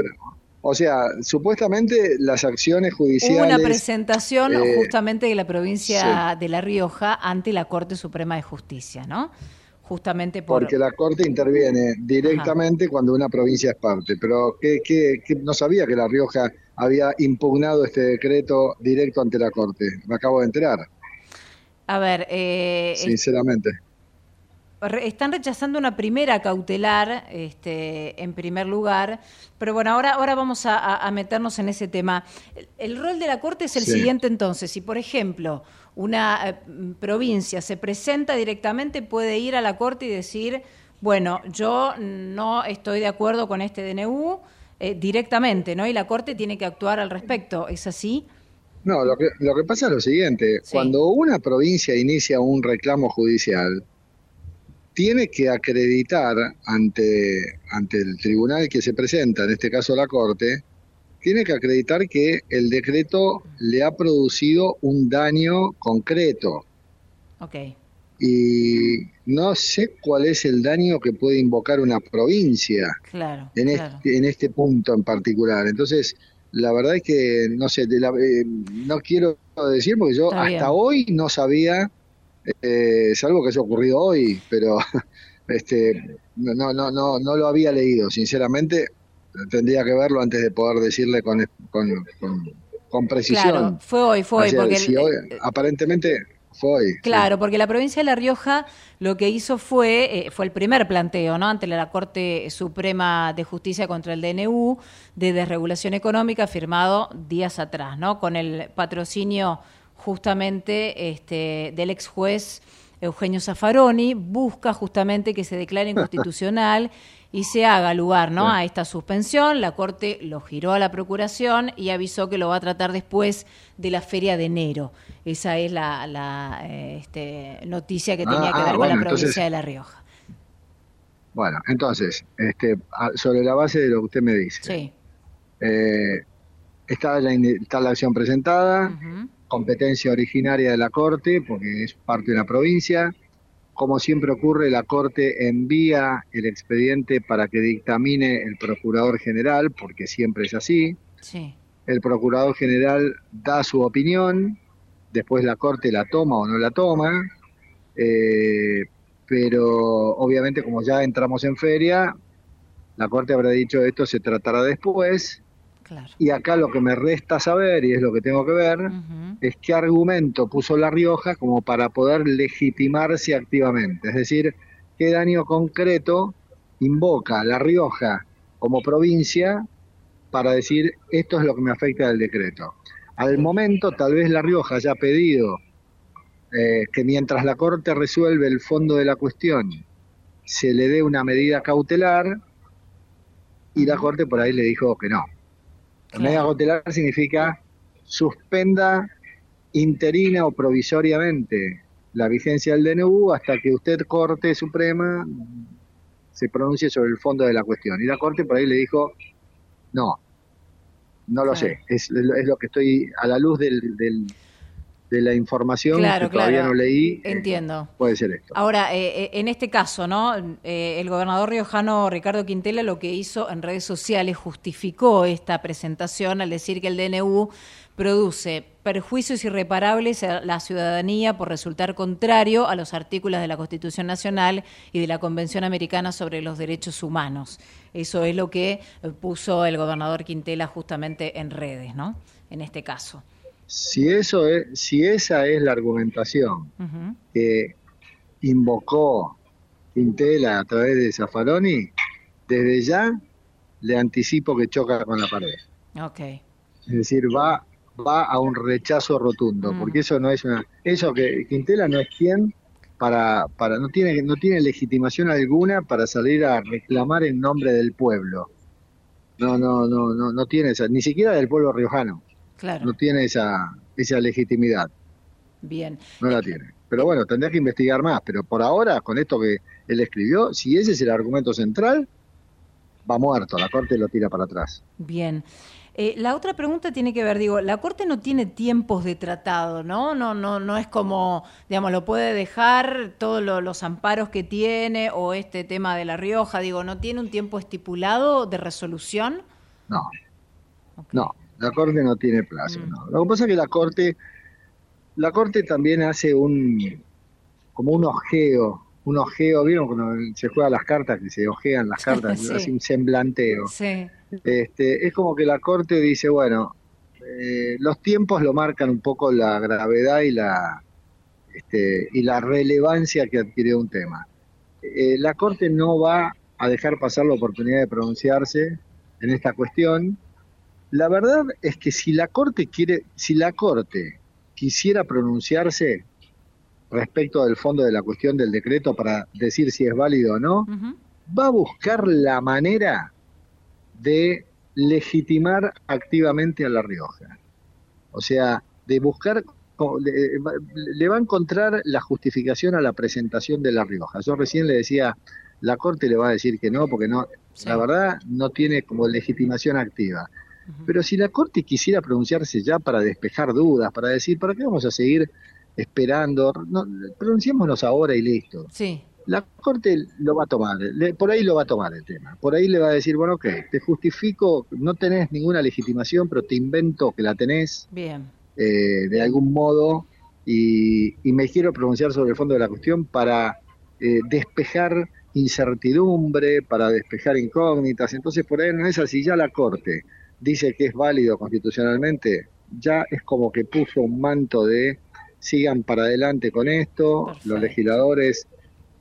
O sea, supuestamente las acciones judiciales... Hubo una presentación eh, justamente de la provincia de La Rioja ante la Corte Suprema de Justicia, ¿no? Justamente por... Porque la Corte interviene directamente cuando una provincia es parte, pero ¿qué, qué, no sabía que La Rioja había impugnado este decreto directo ante la Corte. Me acabo de enterar. A ver, eh, sinceramente. Están rechazando una primera cautelar, este, en primer lugar, pero bueno, ahora, ahora vamos a, meternos en ese tema. El, rol de la Corte es el siguiente entonces. Si, por ejemplo, una eh, provincia se presenta directamente, puede ir a la Corte y decir, bueno, yo no estoy de acuerdo con este DNU, eh, directamente, ¿no? Y la Corte tiene que actuar al respecto, ¿es así? No, lo que, lo que pasa es lo siguiente, cuando una provincia inicia un reclamo judicial, tiene que acreditar ante, ante el tribunal que se presenta, en este caso la Corte, tiene que acreditar que el decreto le ha producido un daño concreto. Ok y no sé cuál es el daño que puede invocar una provincia en, Este, en este punto en particular. Entonces, la verdad es que no sé, eh, no quiero decir porque yo hasta hoy no sabía, eh, es algo que ha ocurrido hoy, pero este no, no, no, no lo había leído, sinceramente tendría que verlo antes de poder decirle con, con, precisión. Claro, fue hoy, fue hoy. Porque eh, aparentemente Claro, porque la provincia de La Rioja lo que hizo fue, eh, fue el primer planteo, ¿no? Ante la Corte Suprema de Justicia contra el DNU de desregulación económica firmado días atrás, ¿no? Con el patrocinio justamente este, del ex juez Eugenio Zaffaroni, busca justamente que se declare inconstitucional y se haga lugar ¿no? a esta suspensión. La Corte lo giró a la Procuración y avisó que lo va a tratar después de la feria de enero. Esa es la, eh, este, noticia que tenía que ah, ver con la provincia de La Rioja. Bueno, entonces, este, sobre la base de lo que usted me dice. Sí. Eh, está, la, está la acción presentada, competencia originaria de la Corte, porque es parte de la provincia como siempre ocurre, la Corte envía el expediente para que dictamine el Procurador General, porque siempre es así. El Procurador General da su opinión, después la Corte la toma o no la toma, eh, pero obviamente como ya entramos en feria, la Corte habrá dicho esto se tratará después, y acá lo que me resta saber, y es lo que tengo que ver, es qué argumento puso La Rioja como para poder legitimarse activamente. Es decir, qué daño concreto invoca La Rioja como provincia para decir esto es lo que me afecta del decreto. Al momento, tal vez La Rioja haya pedido eh, que mientras la Corte resuelve el fondo de la cuestión, se le dé una medida cautelar y la Corte por ahí le dijo que no, la medida cautelar significa suspenda interina o provisoriamente la vigencia del DNU hasta que usted, Corte Suprema, se pronuncie sobre el fondo de la cuestión. Y la Corte por ahí le dijo, no, no lo sé, es, es, lo que estoy a la luz del, del, de la información Claro, que todavía claro. no leí, eh, Entiendo. puede ser esto. Ahora, eh, eh, en este caso, ¿no? Eh, el gobernador riojano Ricardo Quintela lo que hizo en redes sociales justificó esta presentación al decir que el DNU produce perjuicios irreparables a la ciudadanía por resultar contrario a los artículos de la Constitución Nacional y de la Convención Americana sobre los Derechos Humanos. Eso es lo que puso el gobernador Quintela justamente en redes, ¿no? En este caso. Si eso es, si esa es la argumentación que invocó Quintela a través de Zaffaroni, desde ya le anticipo que choca con la pared. Ok. Es decir, va, va a un rechazo rotundo, Mm. porque eso no es una, eso que Quintela no es quien para, para, no tiene, no tiene legitimación alguna para salir a reclamar en nombre del pueblo. No, no, no, no, no tiene esa, ni siquiera del pueblo riojano, Claro. no tiene esa, esa legitimidad, Bien. no la tiene. Pero bueno, tendrá que investigar más, pero por ahora, con esto que él escribió, si ese es el argumento central, va muerto, la corte lo tira para atrás. Bien. Eh, la otra pregunta tiene que ver, digo, la Corte no tiene tiempos de tratado, ¿no? No, no, no es como, digamos, lo puede dejar todos lo- los amparos que tiene o este tema de La Rioja, digo, ¿no tiene un tiempo estipulado de resolución? No, no, la Corte no tiene plazo. Mm. no. Lo que pasa es que la Corte, la Corte también hace un, como un ojeo, un ojeo, ¿vieron cuando se juegan las cartas, que se ojean las cartas, Sí. hace un semblanteo? Sí. Este, es como que la Corte dice, bueno, eh, los tiempos lo marcan un poco la gravedad y la, este, y la relevancia que adquirió un tema. Eh, la Corte no va a dejar pasar la oportunidad de pronunciarse en esta cuestión. La verdad es que si la Corte quiere, si la Corte quisiera pronunciarse respecto del fondo de la cuestión del decreto para decir si es válido o no, va a buscar la manera de legitimar activamente a La Rioja. O sea, de buscar, le, va- le va a encontrar la justificación a la presentación de La Rioja. Yo recién le decía, la Corte le va a decir que no, porque no, Sí. la verdad no tiene como legitimación activa. Pero si la Corte quisiera pronunciarse ya para despejar dudas, para decir, ¿para qué vamos a seguir esperando? No, pronunciémonos ahora y listo. Sí. La Corte lo va a tomar, le- por ahí lo va a tomar el tema. Por ahí le va a decir, bueno, ok, te justifico, no tenés ninguna legitimación, pero te invento que la tenés Bien. eh, de algún modo y, y me quiero pronunciar sobre el fondo de la cuestión para eh, despejar incertidumbre, para despejar incógnitas. Entonces, por ahí no es así, ya la Corte dice que es válido constitucionalmente, ya es como que puso un manto de sigan para adelante con esto, Perfecto. los legisladores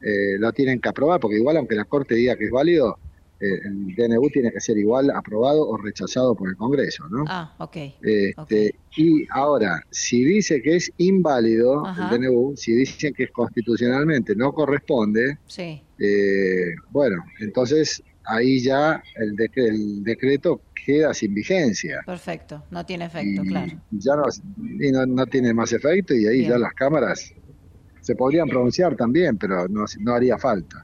eh, lo tienen que aprobar, porque igual aunque la Corte diga que es válido, eh, el DNU tiene que ser igual aprobado o rechazado por el Congreso, ¿no? Ah, ok. Este, Y ahora, si dice que es inválido Ajá. el DNU, si dicen que constitucionalmente no corresponde, Sí. eh, bueno, entonces ahí ya el, el decreto queda sin vigencia. Perfecto. No tiene efecto, y claro. ya no, y no, no tiene más efecto y ahí Bien. ya las cámaras se podrían pronunciar también, pero no, no haría falta.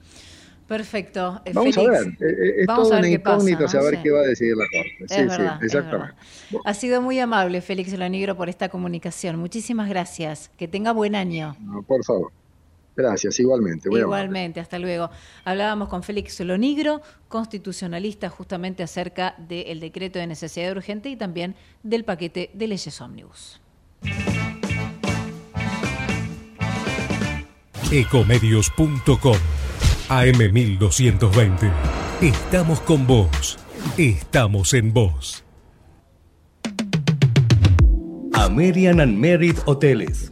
Perfecto. Eh, Vamos Félix, a ver, eh, eh, es vamos todo una incógnita ¿no? saber Sí. qué va a decidir la Corte. Es sí, verdad, sí, es exactamente. Ha sido muy amable, Félix Lonigro, por esta comunicación. Muchísimas gracias. Que tenga buen año. No, por favor. Gracias, igualmente. muy amable. Igualmente, hasta luego. Hablábamos con Félix Lonigro, constitucionalista, justamente acerca del decreto de necesidad urgente y también del paquete de leyes ómnibus. Ecomedios.com AM1220. Estamos con vos. Estamos en vos. American and Merit Hoteles.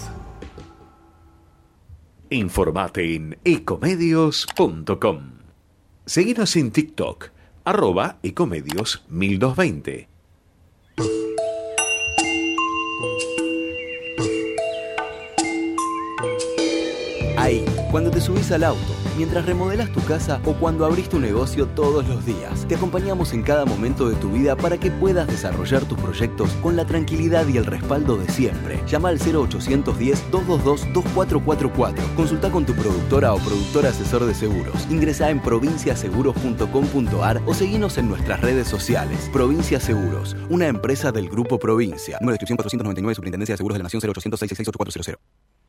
Informate en ecomedios.com. Seguinos en TikTok, arroba ecomedios 1220. Ahí, cuando te subís al auto mientras remodelas tu casa o cuando abrís tu negocio todos los días. Te acompañamos en cada momento de tu vida para que puedas desarrollar tus proyectos con la tranquilidad y el respaldo de siempre. Llama al 0810-222-2444. Consulta con tu productora o productor asesor de seguros. Ingresa en provinciaseguros.com.ar o seguinos en nuestras redes sociales. Provincia Seguros, una empresa del Grupo Provincia. Número de inscripción 499, Superintendencia de Seguros de la Nación 0800 666 8400.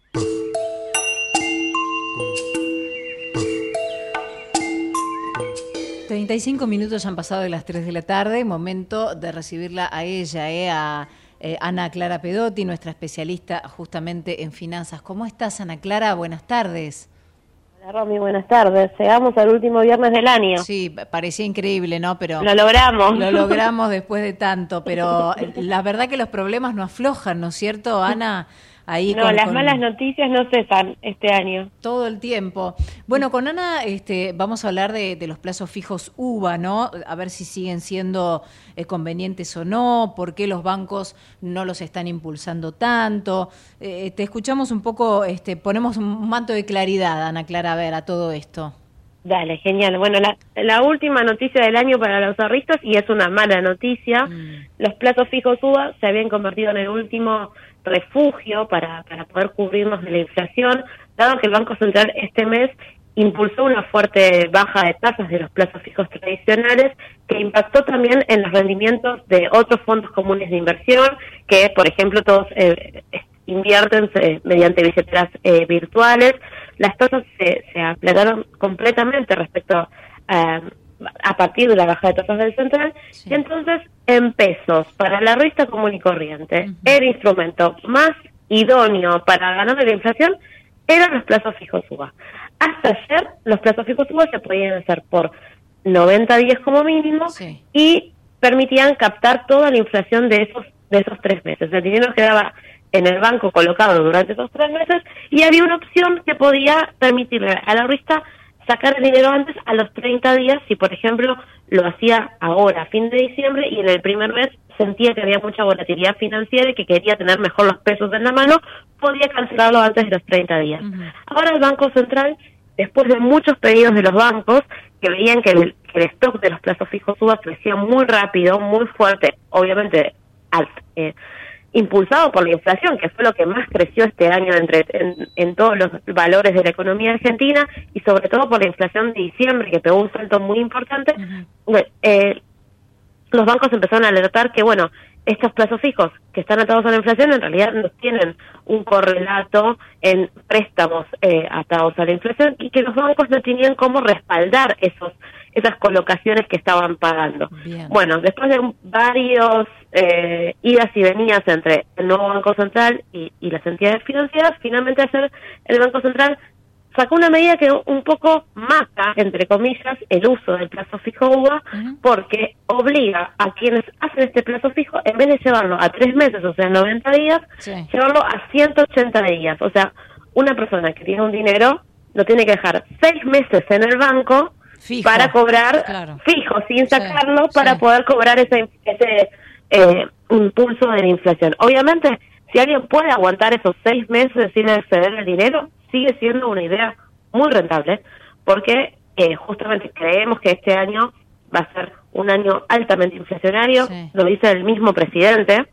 35 minutos han pasado de las 3 de la tarde, momento de recibirla a ella, eh, a eh, Ana Clara Pedotti, nuestra especialista justamente en finanzas. ¿Cómo estás, Ana Clara? Buenas tardes. Hola, Romy, buenas tardes. Llegamos al último viernes del año. Sí, parecía increíble, ¿no? Pero lo logramos. Lo logramos después de tanto, pero la verdad que los problemas no aflojan, ¿no es cierto, Ana? no, las malas noticias no cesan este año. Todo el tiempo. Bueno, con Ana este, vamos a hablar de, los plazos fijos UVA, ¿no? A ver si siguen siendo eh, convenientes o no, por qué los bancos no los están impulsando tanto. Eh, te escuchamos un poco, este, ponemos un manto de claridad, Ana Clara, a ver, a todo esto. Dale, genial. Bueno, la, la última noticia del año para los ahorristas, y es una mala noticia, mm. los plazos fijos UVA se habían convertido en el último refugio para, para poder cubrirnos de la inflación, dado que el Banco Central este mes impulsó una fuerte baja de tasas de los plazos fijos tradicionales que impactó también en los rendimientos de otros fondos comunes de inversión que, por ejemplo, todos eh, invierten eh, mediante billeteras eh, virtuales. Las tasas se, se aplanaron completamente respecto a a partir de la baja de tasas del central, y entonces en pesos para la revista común y corriente, el instrumento más idóneo para ganar de la inflación eran los plazos fijos UVA. Hasta ayer los plazos fijos UVA se podían hacer por 90 días como mínimo y permitían captar toda la inflación de esos de esos tres meses. El dinero quedaba en el banco colocado durante esos tres meses y había una opción que podía permitirle a la revista sacar el dinero antes a los 30 días si, por ejemplo, lo hacía ahora, fin de diciembre, y en el primer mes sentía que había mucha volatilidad financiera y que quería tener mejor los pesos en la mano, podía cancelarlo antes de los 30 días. Ahora el Banco Central, después de muchos pedidos de los bancos, que veían que el, stock de los plazos fijos UVA crecía muy rápido, muy fuerte, obviamente al, eh, impulsado por la inflación, que fue lo que más creció este año entre, en, todos los valores de la economía argentina y sobre todo por la inflación de diciembre, que pegó un salto muy importante, eh, los bancos empezaron a alertar que, bueno, estos plazos fijos que están atados a la inflación en realidad no tienen un correlato en préstamos eh, atados a la inflación y que los bancos no tenían cómo respaldar esos esas colocaciones que estaban pagando. Bueno, después de varios eh, idas y venidas entre el nuevo Banco Central y, las entidades financieras, finalmente ayer el Banco Central sacó una medida que un poco mata, entre comillas, el uso del plazo fijo UVA, porque obliga a quienes hacen este plazo fijo, en vez de llevarlo a tres meses, o sea, 90 días, llevarlo a 180 días. O sea, una persona que tiene un dinero lo tiene que dejar seis meses en el banco para cobrar fijo, sin sacarlo, para poder cobrar ese, ese eh, impulso de la inflación. Obviamente, si alguien puede aguantar esos seis meses sin exceder el dinero, sigue siendo una idea muy rentable, porque eh, justamente creemos que este año va a ser un año altamente inflacionario, lo dice el mismo presidente,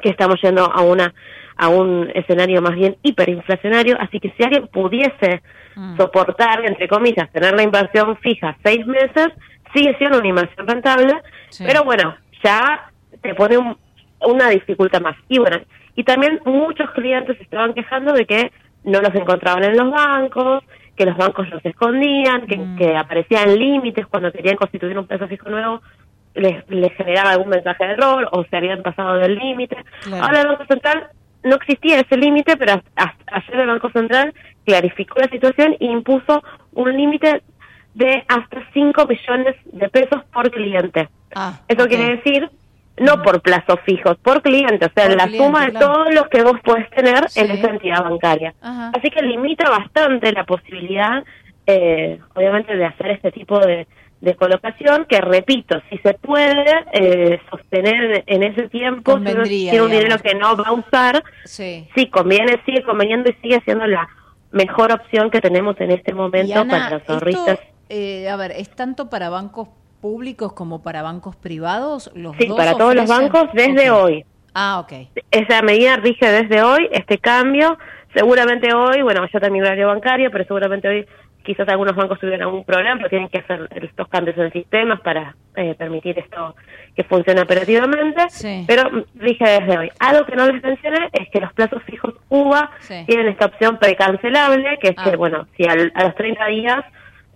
que estamos yendo a una a un escenario más bien hiperinflacionario, así que si alguien pudiese mm. soportar, entre comillas, tener la inversión fija seis meses, sigue siendo una inversión rentable, pero bueno, ya te pone una dificultad más. Y bueno, y también muchos clientes estaban quejando de que no los encontraban en los bancos, que los bancos los escondían, que, mm. que aparecían límites cuando querían constituir un peso fijo nuevo, les, les generaba algún mensaje de error o se habían pasado del límite. Ahora el Banco Central no existía ese límite, pero ayer el Banco Central clarificó la situación e impuso un límite de hasta 5 millones de pesos por cliente. Ah, Eso quiere decir, no por plazos fijos, por cliente, o sea, la suma de todos los que vos podés tener en esa entidad bancaria. Así que limita bastante la posibilidad, eh, obviamente, de hacer este tipo de, de colocación que repito si se puede eh, sostener en ese tiempo si tiene un dinero que no va a usar sí. conviene sigue conveniendo y sigue siendo la mejor opción que tenemos en este momento para los ahorristas. Eh, a ver, ¿es tanto para bancos públicos como para bancos privados? Los sí, para todos los bancos desde hoy. Ah, ok. Esa medida rige desde hoy, este cambio. Seguramente hoy, bueno, ya terminó el horario bancario, pero seguramente hoy quizás algunos bancos tuvieran algún problema, pero tienen que hacer estos cambios en sistemas para eh, permitir esto que funcione operativamente, pero dije desde hoy. Algo que no les mencioné es que los plazos fijos UVA tienen esta opción precancelable, que es que, ah. bueno, si a los 30 días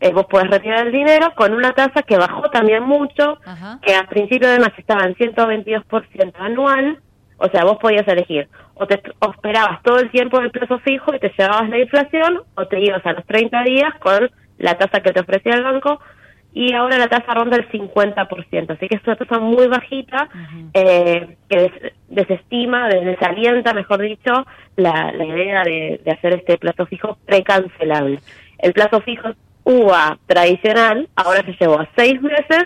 eh, vos podés retirar el dinero con una tasa que bajó también mucho, que al principio de mes estaba en 122% anual, o sea, vos podías elegir, o te esperabas todo el tiempo del plazo fijo y te llevabas la inflación, o te ibas a los 30 días con la tasa que te ofrecía el banco, y ahora la tasa ronda el 50%, así que es una tasa muy bajita eh, que desestima, desalienta, mejor dicho, la, idea de, hacer este plazo fijo precancelable. El plazo fijo UVA tradicional ahora se llevó a seis meses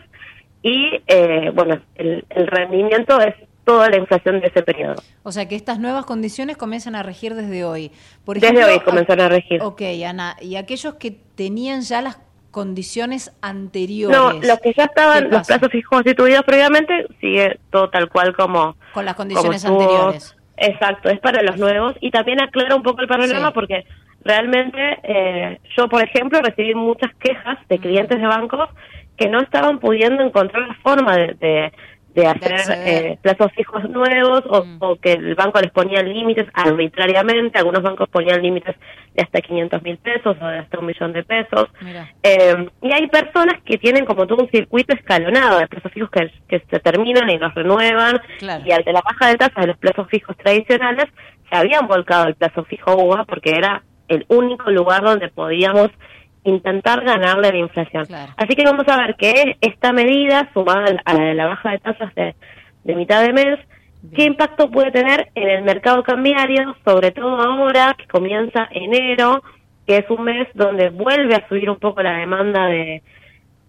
y, eh, bueno, el rendimiento es toda la inflación de ese periodo. O sea que estas nuevas condiciones comienzan a regir desde hoy. Por desde hoy comienzan a regir. Ok, Ana, ¿y aquellos que tenían ya las condiciones anteriores? No, los que ya estaban, los plazos fijos constituidos previamente, sigue todo tal cual como... Con las condiciones anteriores. Exacto, es para los nuevos y también aclara un poco el panorama porque realmente eh, yo, por ejemplo, recibí muchas quejas de clientes de bancos que no estaban pudiendo encontrar la forma de de hacer eh, plazos fijos nuevos mm. o, que el banco les ponía límites arbitrariamente, algunos bancos ponían límites de hasta 500 mil pesos o de hasta un millón de pesos. Eh, y hay personas que tienen como todo un circuito escalonado de plazos fijos que, que se terminan y los renuevan. Y ante la baja de tasas de los plazos fijos tradicionales se habían volcado el plazo fijo UVA porque era el único lugar donde podíamos intentar ganarle la inflación. Así que vamos a ver que esta medida, sumada a la de la baja de tasas de, mitad de mes, ¿qué impacto puede tener en el mercado cambiario, sobre todo ahora que comienza enero, que es un mes donde vuelve a subir un poco la demanda de,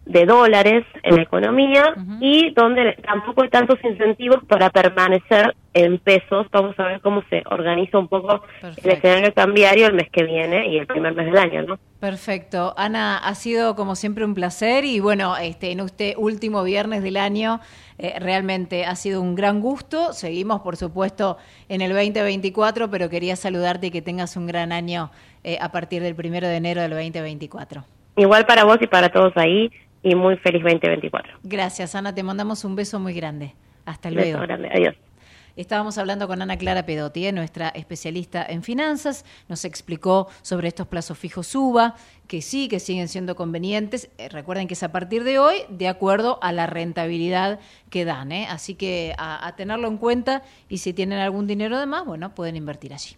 de dólares en la economía y donde tampoco hay tantos incentivos para permanecer en pesos. Vamos a ver cómo se organiza un poco el escenario cambiario el mes que viene y el primer mes del año, ¿no? Perfecto. Ana, ha sido como siempre un placer y bueno, este en este último viernes del año eh, realmente ha sido un gran gusto. Seguimos, por supuesto, en el 2024, pero quería saludarte y que tengas un gran año eh, a partir del primero de enero del 2024. Igual para vos y para todos ahí y muy feliz 2024. Gracias, Ana. Te mandamos un beso muy grande. Hasta luego. Beso grande. Adiós. Estábamos hablando con Ana Clara Pedotti, ¿eh? nuestra especialista en finanzas. Nos explicó sobre estos plazos fijos UBA, que sí, que siguen siendo convenientes. Eh, recuerden que es a partir de hoy, de acuerdo a la rentabilidad que dan. ¿eh? Así que a tenerlo en cuenta y si tienen algún dinero de más, bueno, pueden invertir allí.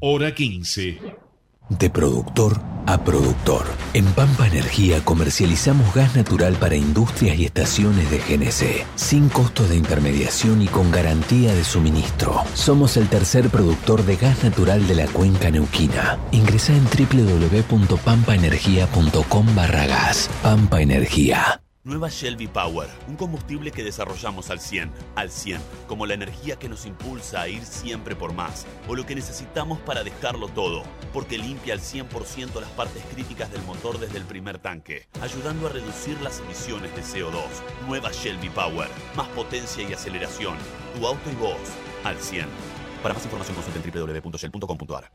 Hora 15. De productor a productor. En Pampa Energía comercializamos gas natural para industrias y estaciones de GNC, sin costos de intermediación y con garantía de suministro. Somos el tercer productor de gas natural de la cuenca neuquina. Ingresa en www.pampaenergia.com barra gas. Pampa Energía. Nueva Shelby Power, un combustible que desarrollamos al 100, al 100, como la energía que nos impulsa a ir siempre por más, o lo que necesitamos para dejarlo todo, porque limpia al 100% las partes críticas del motor desde el primer tanque, ayudando a reducir las emisiones de CO2. Nueva Shelby Power, más potencia y aceleración, tu auto y vos, al 100. Para más información consulte en www.shell.com.ar.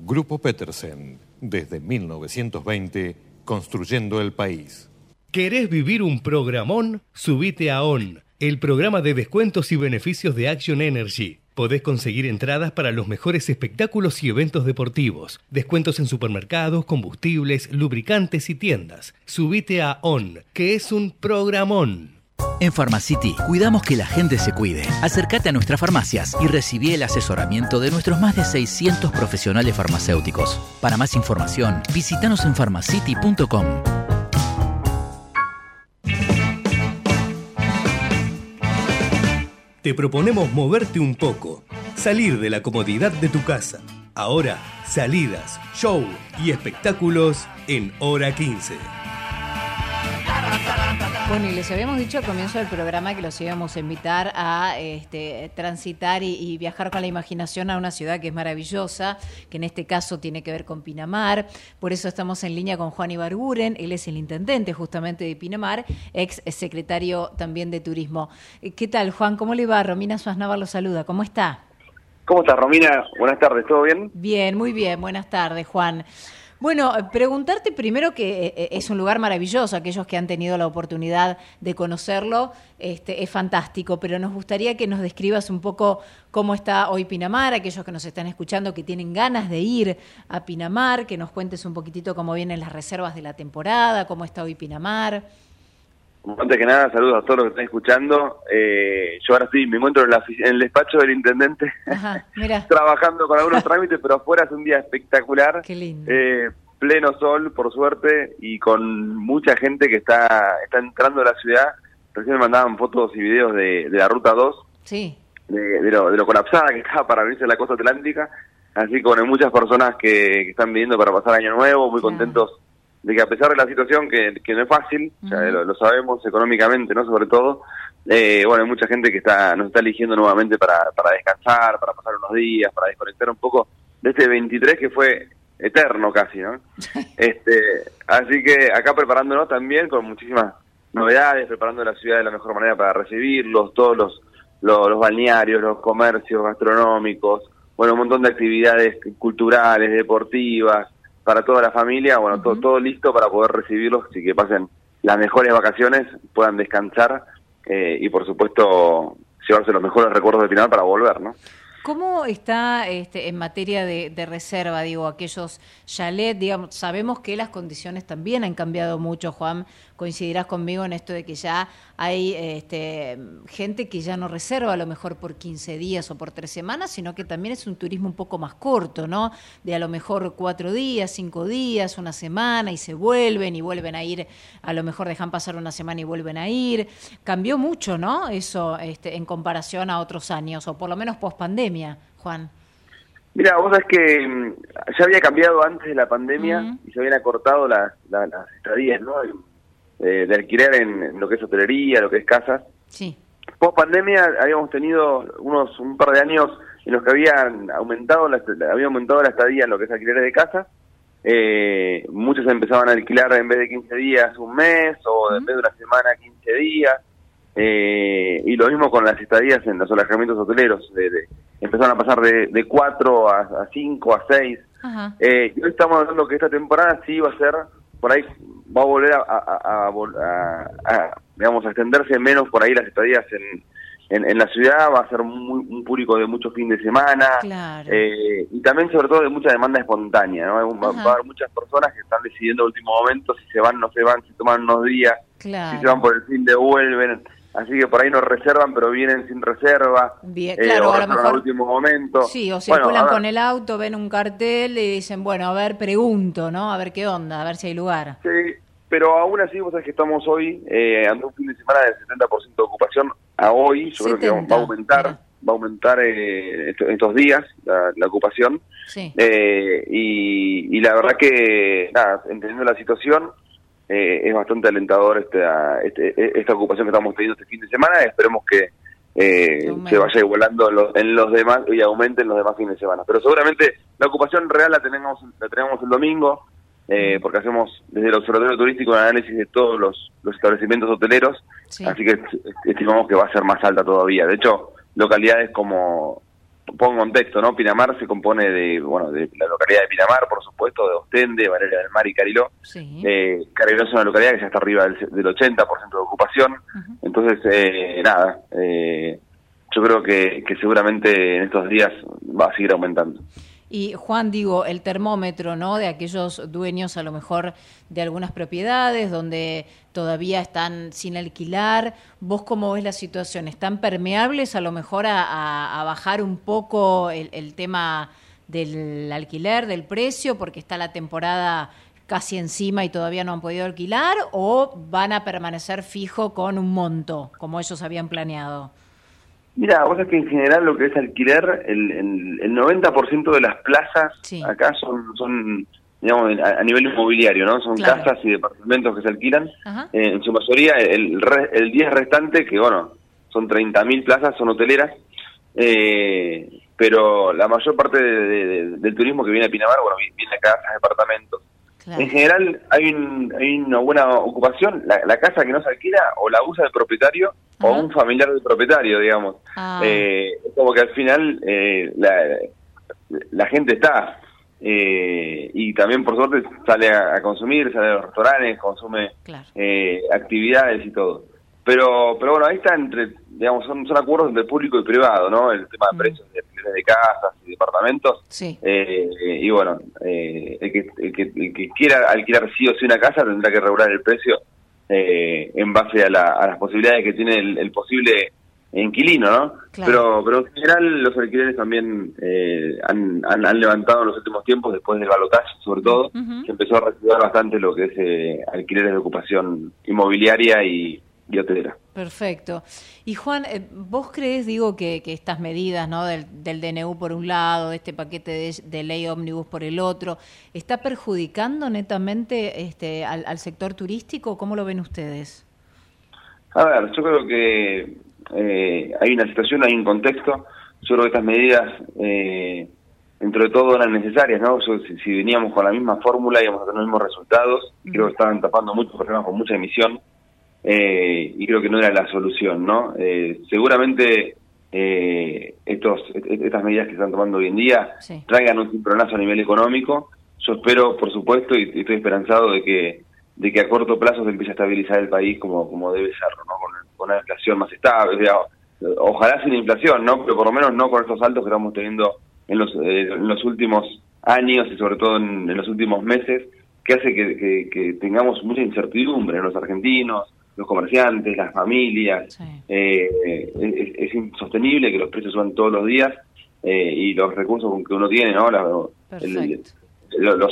Grupo Petersen, desde 1920, construyendo el país. ¿Querés vivir un programón? Subite a ON, el programa de descuentos y beneficios de Action Energy. Podés conseguir entradas para los mejores espectáculos y eventos deportivos, descuentos en supermercados, combustibles, lubricantes y tiendas. Subite a ON, que es un programón. En Pharmacity cuidamos que la gente se cuide. Acércate a nuestras farmacias y recibí el asesoramiento de nuestros más de 600 profesionales farmacéuticos. Para más información, visítanos en pharmacity.com. Te proponemos moverte un poco, salir de la comodidad de tu casa. Ahora, salidas, show y espectáculos en hora 15. Bueno, y les habíamos dicho al comienzo del programa que los íbamos a invitar a este, transitar y, y, viajar con la imaginación a una ciudad que es maravillosa, que en este caso tiene que ver con Pinamar. Por eso estamos en línea con Juan Ibarguren, él es el intendente justamente de Pinamar, ex secretario también de Turismo. ¿Qué tal, Juan? ¿Cómo le va? Romina Suaznava lo saluda. ¿Cómo está? ¿Cómo está, Romina? Buenas tardes, ¿todo bien? Bien, muy bien. Buenas tardes, Juan. Bueno, preguntarte primero que eh, es un lugar maravilloso, aquellos que han tenido la oportunidad de conocerlo, este, es fantástico, pero nos gustaría que nos describas un poco cómo está hoy Pinamar, aquellos que nos están escuchando que tienen ganas de ir a Pinamar, que nos cuentes un poquitito cómo vienen las reservas de la temporada, cómo está hoy Pinamar. Antes que nada, saludos a todos los que están escuchando. Eh, yo ahora estoy, me encuentro en, la, en el despacho del intendente, Ajá, mira. trabajando con algunos trámites, pero afuera es un día espectacular. Qué lindo. Eh, pleno sol, por suerte, y con mucha gente que está, está entrando a la ciudad. Recién me mandaban fotos y videos de, de la Ruta 2, Sí. de, de lo, de lo colapsada que estaba para venirse a la costa atlántica. Así que bueno, hay muchas personas que, que están viniendo para pasar Año Nuevo, muy contentos de que a pesar de la situación que, que no es fácil, o sea, Ujú. lo, lo sabemos económicamente, no sobre todo, eh, bueno, hay mucha gente que está nos está eligiendo nuevamente para, para descansar, para pasar unos días, para desconectar un poco de este 23 que fue eterno casi, ¿no? este, así que acá preparándonos también con muchísimas novedades, preparando la ciudad de la mejor manera para recibirlos, todos los, los, los balnearios, los comercios gastronómicos, bueno, un montón de actividades culturales, deportivas, para toda la familia, bueno, todo, todo listo para poder recibirlos y que pasen las mejores vacaciones, puedan descansar eh, y por supuesto llevarse los mejores recuerdos de final para volver, ¿no? ¿Cómo está este, en materia de, de reserva, digo, aquellos chalet, digamos, sabemos que las condiciones también han cambiado mucho, Juan, coincidirás conmigo en esto de que ya hay este, gente que ya no reserva a lo mejor por 15 días o por tres semanas, sino que también es un turismo un poco más corto, ¿no? De a lo mejor cuatro días, cinco días, una semana y se vuelven y vuelven a ir, a lo mejor dejan pasar una semana y vuelven a ir. Cambió mucho, ¿no? Eso este, en comparación a otros años, o por lo menos post pandemia, Juan. Mira, vos sabés que mm, ya había cambiado antes de la pandemia y se habían acortado las, las, las estadías, ¿no? Eh, de alquiler en, lo que es hotelería, lo que es casas. Sí. Post pandemia habíamos tenido unos un par de años en los que habían aumentado la, había aumentado la estadía en lo que es alquiler de casa. Eh, muchos empezaban a alquilar en vez de 15 días un mes o en vez de una semana 15 días. Eh, y lo mismo con las estadías en los alojamientos hoteleros. De, de- empezaron a pasar de, de 4 a, a 5 a 6. Ajá. Eh, y hoy estamos hablando que esta temporada sí va a ser, por ahí va a volver a, a- a- a vol- a- a, digamos, a extenderse menos por ahí las estadías en, en, en la ciudad, va a ser muy- un público de mucho fin de semana, Claro. eh, y también sobre todo de mucha demanda espontánea, ¿no? Va, va a haber muchas personas que están decidiendo a último momento si se van, no se van, si toman unos días, Claro. si se van por el fin de vuelven, así que por ahí no reservan, pero vienen sin reserva, Bien, eh, claro, o a lo mejor- último momento. Sí, o Bueno, circulan ver, con el auto, ven un cartel y dicen, bueno, a ver, pregunto, ¿no? A ver qué onda, a ver si hay lugar. Sí, pero aún así, vos sabés que estamos hoy eh, ante un fin de semana del 70% de ocupación a hoy. Yo creo que 70, va a aumentar, va a aumentar eh, esto- estos días la, la ocupación. Sí. Eh, y, y la verdad que, nada, entendiendo la situación, eh, es bastante alentador esta, este- esta ocupación que estamos teniendo este fin de semana. Esperemos que eh, se vaya igualando en los, en los demás y aumente en los demás fines de semana. Pero seguramente la ocupación real la tenemos, la tenemos el domingo, eh, porque hacemos desde el Observatorio Turístico un análisis de todos los, los establecimientos hoteleros, Sí. así que est- estimamos que va a ser más alta todavía. De hecho, localidades como, pongo en contexto, ¿no? Pinamar se compone de, bueno, de la localidad de Pinamar, por supuesto, de Ostende, Valeria del Mar y Cariló. Sí. Eh, Cariló es una localidad que ya está arriba del, del 80% de ocupación. Entonces, eh, nada, eh, yo creo que, que seguramente en estos días va a seguir aumentando. Y Juan, digo, el termómetro, ¿no? De aquellos dueños a lo mejor de algunas propiedades donde todavía están sin alquilar. ¿Vos cómo ves la situación? ¿Están permeables a lo mejor a, bajar un poco el, el tema del alquiler, del precio, porque está la temporada casi encima y todavía no han podido alquilar o van a permanecer fijo con un monto como ellos habían planeado? Mira, vos sabés que en general lo que es alquiler, el, el, 90% de las plazas acá son, son digamos, a, nivel inmobiliario, ¿no? Son casas y departamentos que se alquilan. Eh, en su mayoría, el, el 10 restante, que bueno, son 30.000 plazas, son hoteleras. Eh, pero la mayor parte del turismo que viene a Pinamar, bueno, viene a casas, departamentos. En general hay, hay una buena ocupación, la, casa que no se alquila o la usa el propietario o un familiar del propietario, digamos. Ah. Eh, es como que al final eh, la, gente está eh, y también por suerte sale a, consumir, sale a los restaurantes, consume actividades y todo. Pero, pero bueno, ahí está entre, digamos, son, son acuerdos entre público y privado, ¿no? El tema de mm. precios de, de casas y departamentos. Sí. Eh, y bueno, eh, el, que, el, que, el, que, quiera alquilar sí o sí una casa tendrá que regular el precio eh, en base a, la, a, las posibilidades que tiene el, posible inquilino, ¿no? Pero, pero en general los alquileres también eh, han, han, levantado en los últimos tiempos, después del balotaje sobre todo, se empezó a recibir bastante lo que es eh, alquileres de ocupación inmobiliaria y, Perfecto. Y Juan, eh, ¿vos crees, digo, que, estas medidas ¿no? del, DNU por un lado, este paquete de, ley ómnibus por el otro, está perjudicando netamente este, al, sector turístico? ¿Cómo lo ven ustedes? A ver, yo creo que eh, hay una situación, hay un contexto. Yo creo que estas medidas, eh, dentro de todo, eran necesarias, ¿no? si, veníamos con la misma fórmula íbamos a tener los mismos resultados. Creo que estaban tapando muchos problemas con mucha emisión eh, y creo que no era la solución, ¿no? Eh, seguramente eh, estos, estas medidas que están tomando hoy en día traigan un cimbronazo a nivel económico. Yo espero, por supuesto, y, estoy esperanzado de que de que a corto plazo se empiece a estabilizar el país como, como debe serlo, ¿no? Con, una inflación más estable, ojalá sin inflación, ¿no? Pero por lo menos no con estos saltos que estamos teniendo en los, en los últimos años y sobre todo en, los últimos meses, que hace que, que, tengamos mucha incertidumbre en los argentinos, los comerciantes, las familias. Eh, es, insostenible que los precios suban todos los días eh, y los recursos que uno tiene, ¿no? los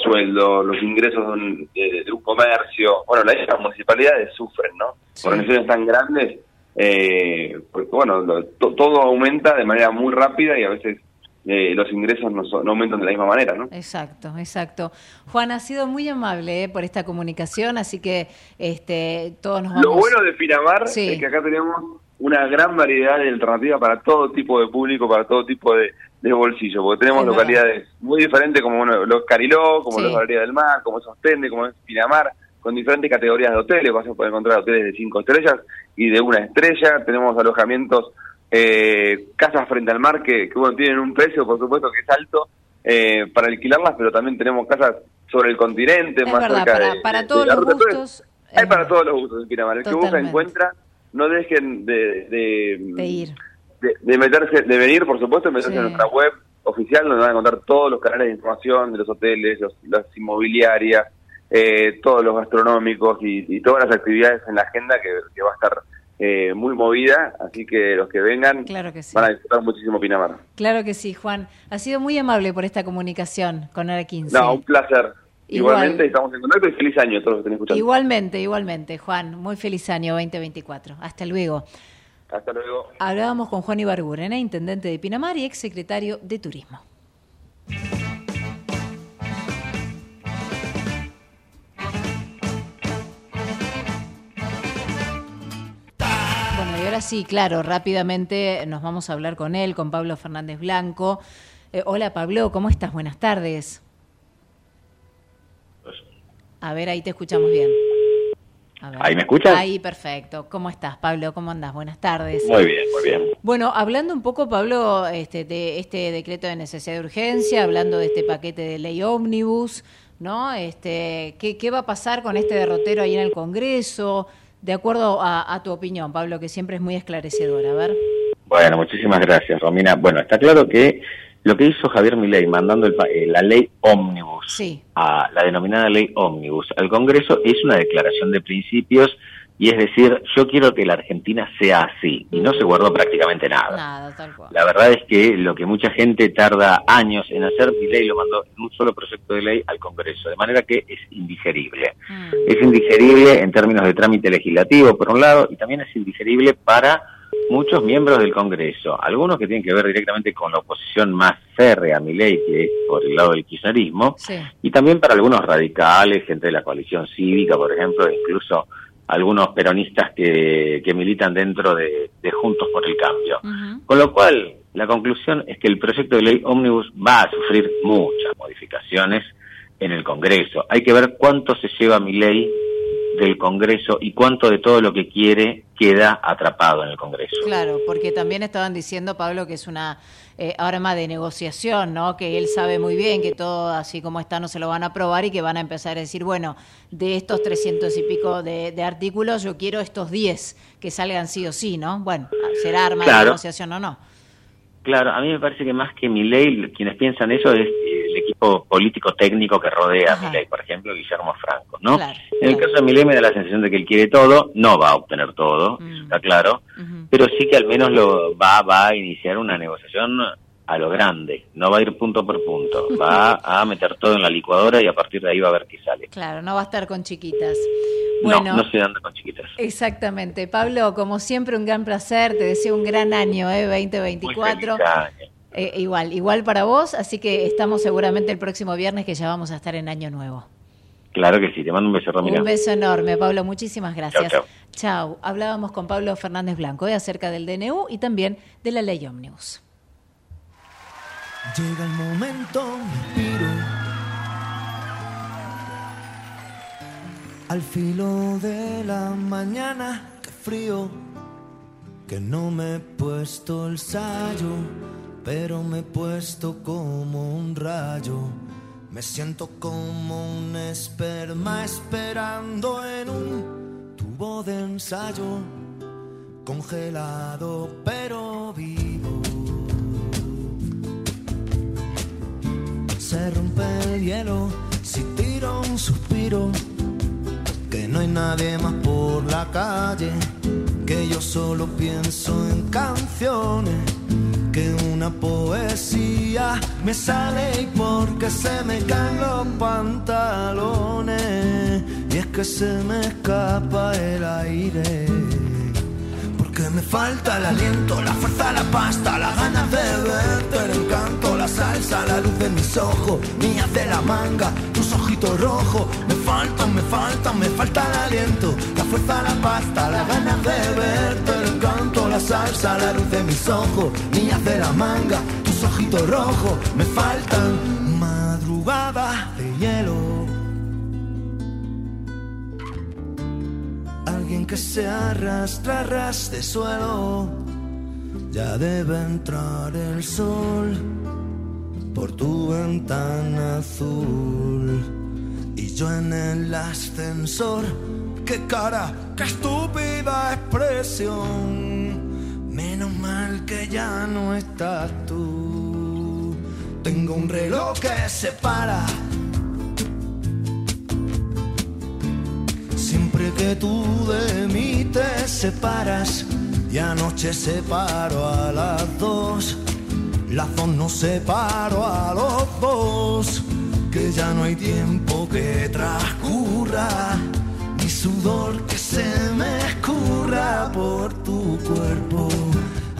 sueldos, los ingresos de, un comercio. Bueno, las municipalidades sufren, ¿no? Por Organizaciones tan grandes, eh, pues bueno, todo aumenta de manera muy rápida y a veces eh, los ingresos no, aumentan de la misma manera, ¿no? Exacto, exacto. Juan, ha sido muy amable eh, por esta comunicación, así que este, todos nos vamos... Lo bueno de Pinamar es que acá tenemos una gran variedad de alternativas para todo tipo de público, para todo tipo de, bolsillo, porque tenemos localidades muy diferentes como los Cariló, como los Galería del Mar, como Sostende, como es Pinamar, con diferentes categorías de hoteles, vas a poder encontrar hoteles de cinco estrellas y de una estrella, tenemos alojamientos eh, casas frente al mar que, bueno, tienen un precio, por supuesto, que es alto eh, para alquilarlas, pero también tenemos casas sobre el continente, más cerca para, de, para todos los gustos. Hay para todos los gustos en Pinamar. El que busca encuentra, no dejen de, de, ir. De, meterse, de venir, por supuesto, meterse en nuestra web oficial, donde van a encontrar todos los canales de información de los hoteles, las inmobiliarias, eh, todos los gastronómicos y, todas las actividades en la agenda que va a estar eh, muy movida, así que los que vengan van a disfrutar muchísimo Pinamar. Claro que sí, Juan. Ha sido muy amable por esta comunicación con Hora 15. No, un placer. Igualmente, estamos en contacto y feliz año a todos los que estén escuchando. Igualmente, igualmente, Juan. Muy feliz año 2024. Hasta luego. Hasta luego. Hablábamos con Juan Ibarguren, intendente de Pinamar y ex secretario de Turismo. Ahora sí, claro, rápidamente nos vamos a hablar con él, con Pablo Fernández Blanco. Eh, hola Pablo, ¿cómo estás? Buenas tardes. A ver, ahí te escuchamos bien. ¿Ahí me escuchas? Ahí, perfecto. ¿Cómo estás, Pablo? ¿Cómo andas? Buenas tardes. Muy bien, muy bien. Bueno, hablando un poco, Pablo, este, de este decreto de necesidad de urgencia, hablando de este paquete de ley ómnibus, ¿no? Este, ¿qué, ¿Qué va a pasar con este derrotero ahí en el Congreso? De acuerdo a, tu opinión, Pablo, que siempre es muy esclarecedora. A ver. Bueno, muchísimas gracias, Romina. Bueno, está claro que lo que hizo Javier Milei mandando el eh, la ley ómnibus, Sí. a la denominada ley ómnibus al Congreso, es una declaración de principios y es decir, yo quiero que la Argentina sea así y no se guardó prácticamente nada. Nada, tal cual. La verdad es que lo que mucha gente tarda años en hacer, Milei lo mandó en un solo proyecto de ley al Congreso, de manera que es indigerible. Es indigerible en términos de trámite legislativo, por un lado, y también es indigerible para muchos miembros del Congreso, algunos que tienen que ver directamente con la oposición más férrea a Milei, que es por el lado del kirchnerismo, Sí. y también para algunos radicales, gente de la coalición cívica, por ejemplo, incluso algunos peronistas que, que militan dentro de, de Juntos por el Cambio. Con lo cual, la conclusión es que el proyecto de ley ómnibus va a sufrir muchas modificaciones en el Congreso. Hay que ver cuánto se lleva mi ley del Congreso y cuánto de todo lo que quiere queda atrapado en el Congreso. Claro, porque también estaban diciendo, Pablo, que es una eh, más de negociación, ¿no? Que él sabe muy bien que todo así como está no se lo van a aprobar y que van a empezar a decir, bueno, de estos 300 y pico de, de artículos, yo quiero estos 10 que salgan sí o sí, ¿no? Bueno, será arma de negociación o no. Claro, a mí me parece que más que Milei, quienes piensan eso es equipo político técnico que rodea Ajá. a Milei, por ejemplo, Guillermo Franco, ¿no? Claro, en el caso de Milei me da la sensación de que él quiere todo, no va a obtener todo, Mm. está claro, pero sí que al menos lo va, va a iniciar una negociación a lo grande, no va a ir punto por punto, va a meter todo en la licuadora y a partir de ahí va a ver qué sale. Claro, no va a estar con chiquitas. Bueno, No, no se anda con chiquitas. exactamente. Pablo, como siempre, un gran placer. Te deseo un gran año, ¿eh? 2024. Muy feliz año. Eh, igual, igual para vos, así que estamos seguramente el próximo viernes que ya vamos a estar en Año Nuevo. Claro que sí, te mando un beso, Ramiro. Un beso enorme, Pablo, muchísimas gracias. Chau, Chau. Hablábamos con Pablo Fernández Blanco eh, acerca del DNU y también de la ley ómnibus. Llega el momento, me piro al filo de la mañana, que frío, que no me he puesto el sayo, pero me he puesto como un rayo. Me siento como un esperma esperando en un tubo de ensayo, congelado pero vivo. se rompe el hielo si tiro un suspiro. Que no hay nadie más por la calle, que yo solo pienso en canciones. Que una poesía me sale y porque se me caen los pantalones. Y es que se me escapa el aire. Porque me falta el aliento, la fuerza, la pasta, las ganas de verte, el encanto, la salsa, la luz de mis ojos, mías de la manga, tus ojitos rojos. Me faltan, me faltan, me falta el aliento, la fuerza, la pasta, las ganas de verte, salsa, la luz de mis ojos, mías de la manga, tus ojitos rojos. Me faltan madrugadas de hielo. Alguien que se arrastra ras de suelo. Ya debe entrar el sol por tu ventana azul. Y yo en el ascensor. ¡Qué cara! ¡Qué estúpida expresión! Menos mal que ya no estás tú. Tengo un reloj que se para. Siempre que tú de mí te separas y anoche separo a las dos, las dos nos separo a los dos, que ya no hay tiempo que transcurra, ni sudor que se me escurra por tu cuerpo.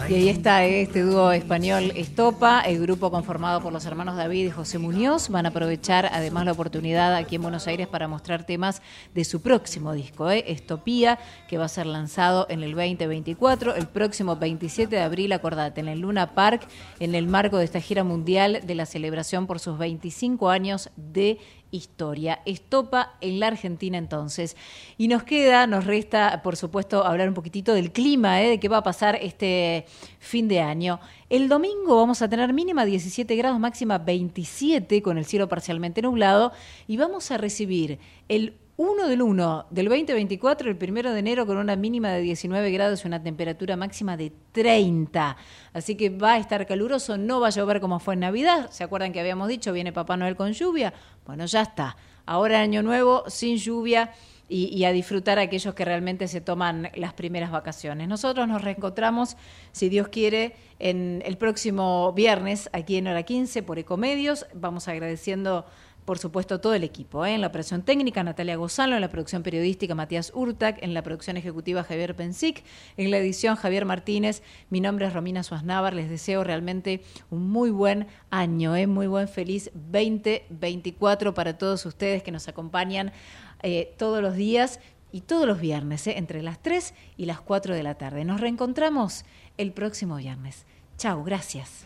Y ahí está este dúo español Estopa, el grupo conformado por los hermanos David y José Muñoz. Van a aprovechar además la oportunidad aquí en Buenos Aires para mostrar temas de su próximo disco, eh, Estopía, que va a ser lanzado en el 2024, el próximo 27 de abril, acordate, en el Luna Park, en el marco de esta gira mundial de la celebración por sus 25 años de historia. Estopa en la Argentina entonces. Y nos queda, nos resta, por supuesto, hablar un poquitito del clima, ¿eh? de qué va a pasar este fin de año. El domingo vamos a tener mínima 17 grados, máxima 27, con el cielo parcialmente nublado, y vamos a recibir el 1 del 1 del 2024, el primero de enero, con una mínima de 19 grados y una temperatura máxima de 30. Así que va a estar caluroso, no va a llover como fue en Navidad. ¿Se acuerdan que habíamos dicho, viene Papá Noel con lluvia? Bueno, ya está. Ahora Año Nuevo, sin lluvia. Y, a disfrutar a aquellos que realmente se toman las primeras vacaciones. Nosotros nos reencontramos, si Dios quiere, en el próximo viernes aquí en Hora 15 por Ecomedios. Vamos agradeciendo por supuesto, todo el equipo. ¿eh? En la operación técnica, Natalia Gozalo, en la producción periodística, Matías Urtac, en la producción ejecutiva, Javier Pensic, en la edición, Javier Martínez. Mi nombre es Romina Suaznavar. Les deseo realmente un muy buen año, ¿eh? muy buen, feliz 2024 para todos ustedes que nos acompañan eh, todos los días y todos los viernes, ¿eh? entre las 3 y las 4 de la tarde. Nos reencontramos el próximo viernes. Chao, gracias.